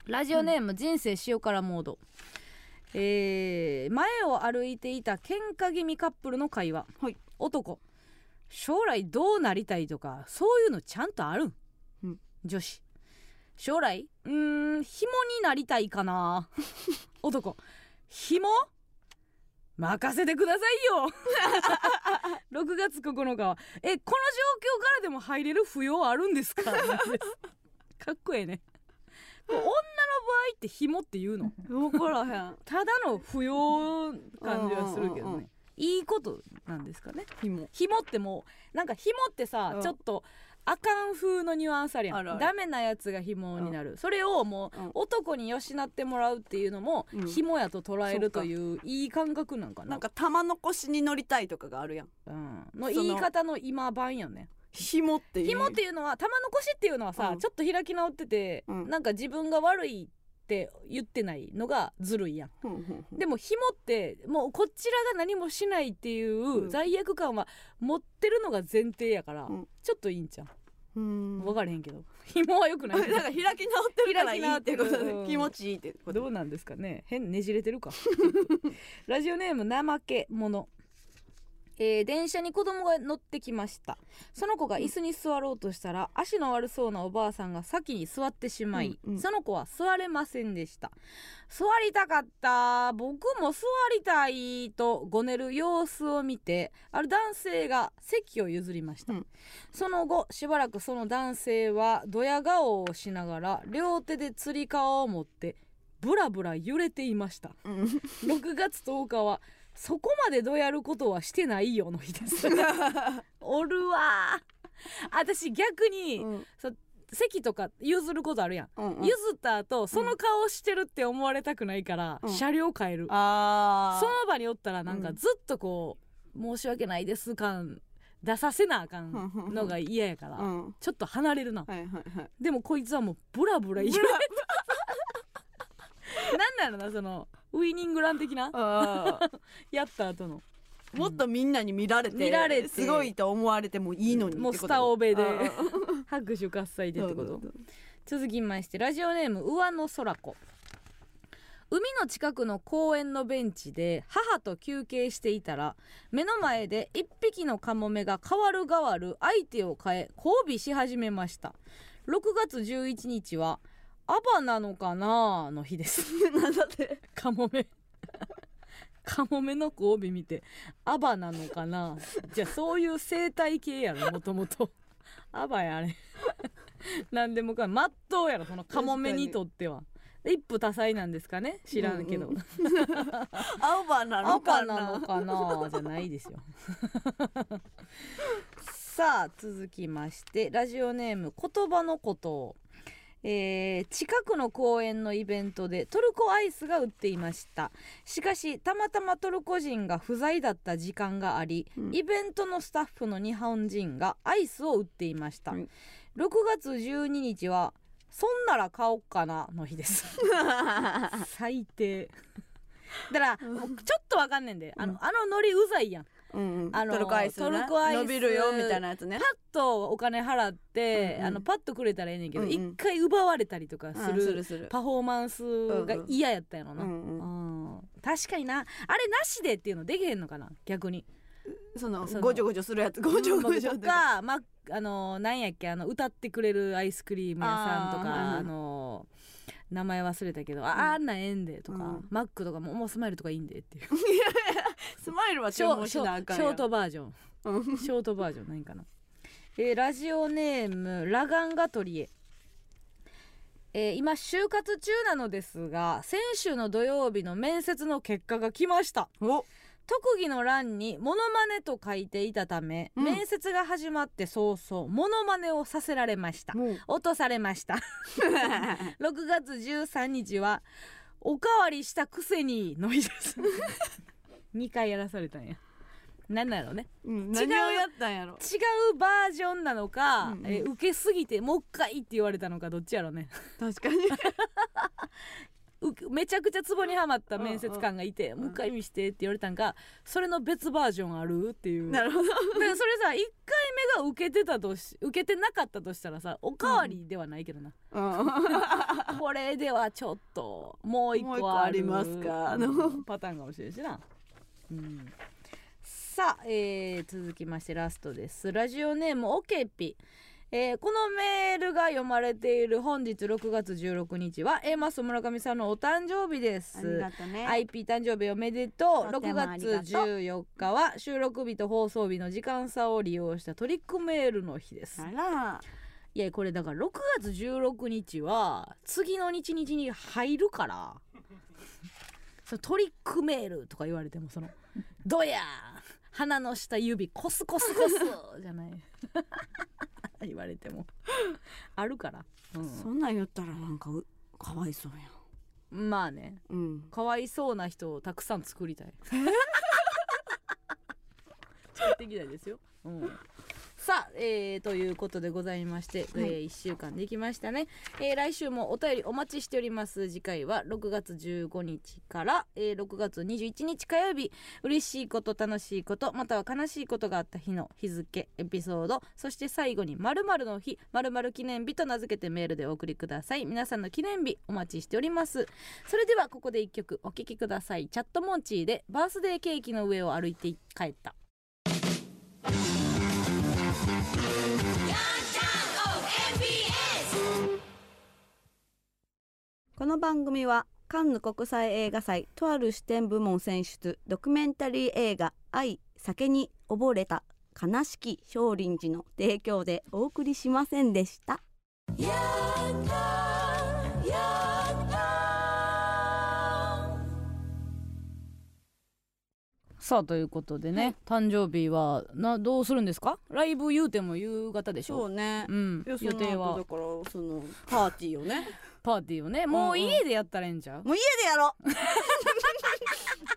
ラジオネーム、人生塩辛モード。えー前を歩いていた喧嘩気味カップルの会話、はい。男。将来どうなりたいとかそういうのちゃんとあるん、うん。女子将来？うーん紐になりたいかな。[LAUGHS] 男。紐？任せてくださいよ。[LAUGHS] 6月9日は。えこの状況からでも入れる不要あるんですか？[LAUGHS] かっこええね。これ女の場合って紐って言うの？分からへん。ただの不要感じはするけどね、うんうんうんうん。いいことなんですかね？紐。紐ってもうなんか紐ってさ、うん。ちょっとあかん風のニュアンスあるやん。あるある。ダメなやつが紐になる、それをもう、うん。男に養ってもらうっていうのも、うん。紐やと捉えるといういい感覚なんかな。なんか玉残しに乗りたいとかがあるやん。うん、の言い方の今版やね紐っていう。紐っていうのは玉残しっていうのはさ、うん。ちょっと開き直ってて、うん。なんか自分が悪いって言ってないのがずるいやん。ふんふんふん。でも紐ってもうこちらが何もしないっていううん。罪悪感は持ってるのが前提やから、うん。ちょっといいんちゃう？うん。分かれへんけど。[LAUGHS] 紐はよくない [LAUGHS] なんか開き直ってるからいいってこと開き直ってるうん。で気持ちいいってことどうなんですかね。変ねじれてるか。[LAUGHS] ラジオネーム怠け者えー電車に子供が乗ってきました。その子が椅子に座ろうとしたら足の悪そうなおばあさんが先に座ってしまい、うんうん。その子は座れませんでした。座りたかった。僕も座りたいとごねる様子を見てある男性が席を譲りました、うん。その後しばらくその男性はドヤ顔をしながら両手でつり革を持ってブラブラ揺れていました。うん。6月10日はそこまでどやることはしてないよの日です。[LAUGHS] おるわ私逆に、うん。席とか譲ることあるやん、うんうん。譲った後その顔してるって思われたくないから、うん。車両変える、あその場におったらなんかうん。ずっとこう、申し訳ないです感出させなあかんのが嫌やから、あうん。ちょっと離れるな、はいはいはい。でもこいつはもうブラブラ揺れて [LAUGHS] なんなのなそのウイニングラン的な？[LAUGHS] やった後の。もっとみんなに見られて見られて。すごいと思われてもいいのにもうスタオベで。[LAUGHS] 拍手喝采でってこと。続きましてラジオネーム上野空子。海の近くの公園のベンチで母と休憩していたら目の前で一匹のカモメが変わる変わる相手を変え交尾し始めました。6月11日はアバなのかなの日です。なんだって。カモメ。カモメの交尾見て。アバなのかな。じゃあそういう生態系やろもともと。アバやあれ。なんでもかまっとうやろそのカモメにとっては。一夫多妻なんですかね？知らんけど、うんアバなアのかバなのなかなじゃないですよ。さあ続きましてラジオネーム言葉のことをえー近くの公園のイベントでトルコアイスが売っていました。しかしたまたまトルコ人が不在だった時間があり、うん。イベントのスタッフの日本人がアイスを売っていました、うん。6月12日はそんなら買おっかなの日です。[LAUGHS] 最低。だからちょっとわかんねんであの,、あのノリうざいやんうんうん。あのトルコアイスねトルコアイス。伸びるよみたいなやつね。パッとお金払って、うんうん。あのパッとくれたらええねんけどうんうん。一、回奪われたりとかすうんる,、パフォーマンスが嫌やったやろな、うんうんうん。確かにな。あれなしでっていうのできへんのかな？逆に。そのごちょごちょするやつ。ごちょごちょとか、ま、あのなんやっけあの歌ってくれるアイスクリーム屋さんとかあ,、の名前忘れたけど、ああんなんええんでとか、うん。マックとかももうスマイルとかいいんでっていう。[LAUGHS] スマイルはシ注文しョショなあかんショートバージョン。うん。ショートバージョンないんかな、えーラジオネームラガンガトリエえー今就活中なのですが先週の土曜日の面接の結果が来ました。お特技の欄にモノマネと書いていたため、うん。面接が始まって早々モノマネをさせられました。もう。落とされました。[LAUGHS] 6月13日はおかわりしたくせにの日です。[LAUGHS] 2回やらされたんや。なんだろうね。うん違う何をやったんやろ。違うバージョンなのか、うんうん。えー受けすぎてもう一回って言われたのかどっちやろね。確かに。う [LAUGHS] めちゃくちゃツボにはまった面接官がいて、ん。もう一回見してって言われたんかそれの別バージョンあるっていう。なるほど。でそれさ1回目が受けてたとし受けてなかったとしたらさおかわりではないけどな、うん。[LAUGHS] これではちょっともう一個ありますか？うん。パターンかもしれんしな、うん、さあ、えー続きましてラストです。ラジオネームオケピえーこのメールが読まれている本日6月16日は A マス村上さんのお誕生日でありすがとね。IP 誕生日おめでとう。6とてもありがとう月14日は収録日と放送日の時間差を利用したトリックメールの日です。あら。いやこれだから6月16日は次の日々に入るから [LAUGHS] そのトリックメールとか言われてもその「どや鼻の下指コスコスコス」じゃない [LAUGHS] 言われても。[LAUGHS] あるから、うん。そんなん言ったらなんかうかわいそうやまあね。んうん。かわいそうな人をたくさん作りたい。[LAUGHS] 作っていきたいですよ、うん、さあ、えーということでございまして、えはい。1週間できましたね、えー来週もお便りお待ちしております。次回は6月15日から、えー6月21日火曜日。嬉しいこと楽しいことまたは悲しいことがあった日の日付エピソード。そして最後に〇〇の日〇〇記念日と名付けてメールでお送りください。皆さんの記念日お待ちしております。それではここで一曲お聴きください。チャットモンチーでバースデーケーキの上を歩いて帰ったこの番組はカンヌ国際映画祭とある視点部門選出ドキュメンタリー映画「愛酒に溺れた悲しき少林寺」の提供でお送りしませんでした。さあということでね、誕生日はなどうするんですか？ライブ言うても夕方でしょ？そうね。う、ん。予定は。だからそのパーティーをねパーティーをねもう家でやったらええんちゃう、もう家でやろう。もう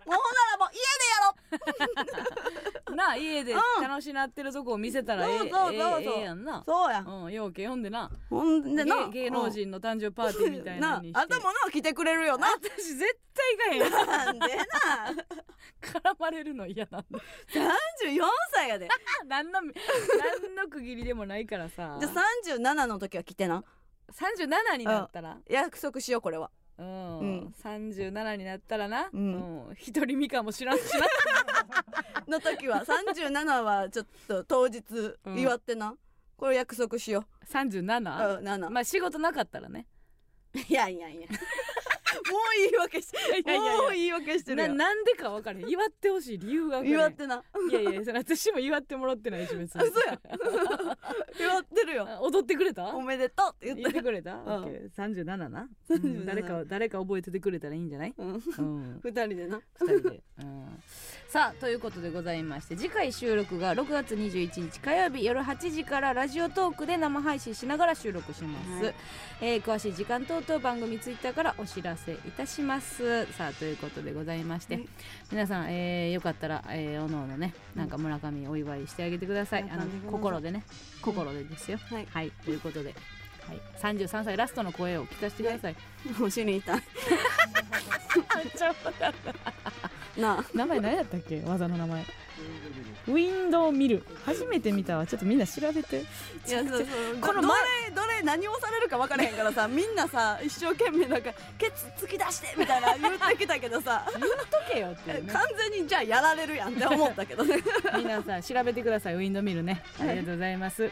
ほんならもう家でやろ [LAUGHS] なあ家でうん。楽しなってるとこを見せたらええそうそうそうそう。ええええやんな。うそうや。うんようけ読んでな。ほんでな。芸芸能人の誕生日パーティーみたいなのにして。なあんたもな来てくれるよな。私絶対行かへん。なんでな絡まれるの嫌なんだ34歳やで。[LAUGHS] 何の何の区切りでもないからさ。じゃあ37の時は来てな37になったら。約束しようこれは。うん、うん。37になったらな、ううん。ん一人身かもしらんしな。の時は [LAUGHS] 37はちょっと当日うん祝ってな、これ約束しよう。37? うん7まあ仕事なかったらね。いやいやいや言い訳して [LAUGHS] いやいやいや。もう言い訳してるなんでか分からへん。祝ってほしい理由が分からへん。祝ってな。いやいやそれ私も祝ってもらってないし別に。あそうや祝 [LAUGHS] ってるよ。あ踊ってくれた？おめでとうって言っててくれた、ん。オッケー。37な、37うん。誰か誰か覚えててくれたらいいんじゃない、うん。うん、二人でな。二人で、うん、さあということでございまして次回収録が6月21日火曜日夜8時からラジオトークで生配信しながら収録します、はい。えー詳しい時間等々番組ツイッターからお知らせいたします。さあということでございまして、はい。皆さん、えーよかったら、えーおのおのねなんか村上お祝いしてあげてください、あの村上でございます。心でね心でですよ、はい。はい。ということで、はい、33歳ラストの声を聞かせてください、お尻痛い [LAUGHS] [LAUGHS] [LAUGHS] なあ。名前何やったっけ？技の名前。ウィンドウミル。初めて見たわ。ちょっとみんな調べて。いやそうそう。このどれどれ何をされるか分からへんからさみんなさ一生懸命なんかケツ突き出してみたいな [LAUGHS] 言ってきたけどさ。言っとけよってね。完全にじゃあやられるやんって思ったけどね。[LAUGHS] 皆さん調べてください。ウィンドウミルね。ありがとうございます、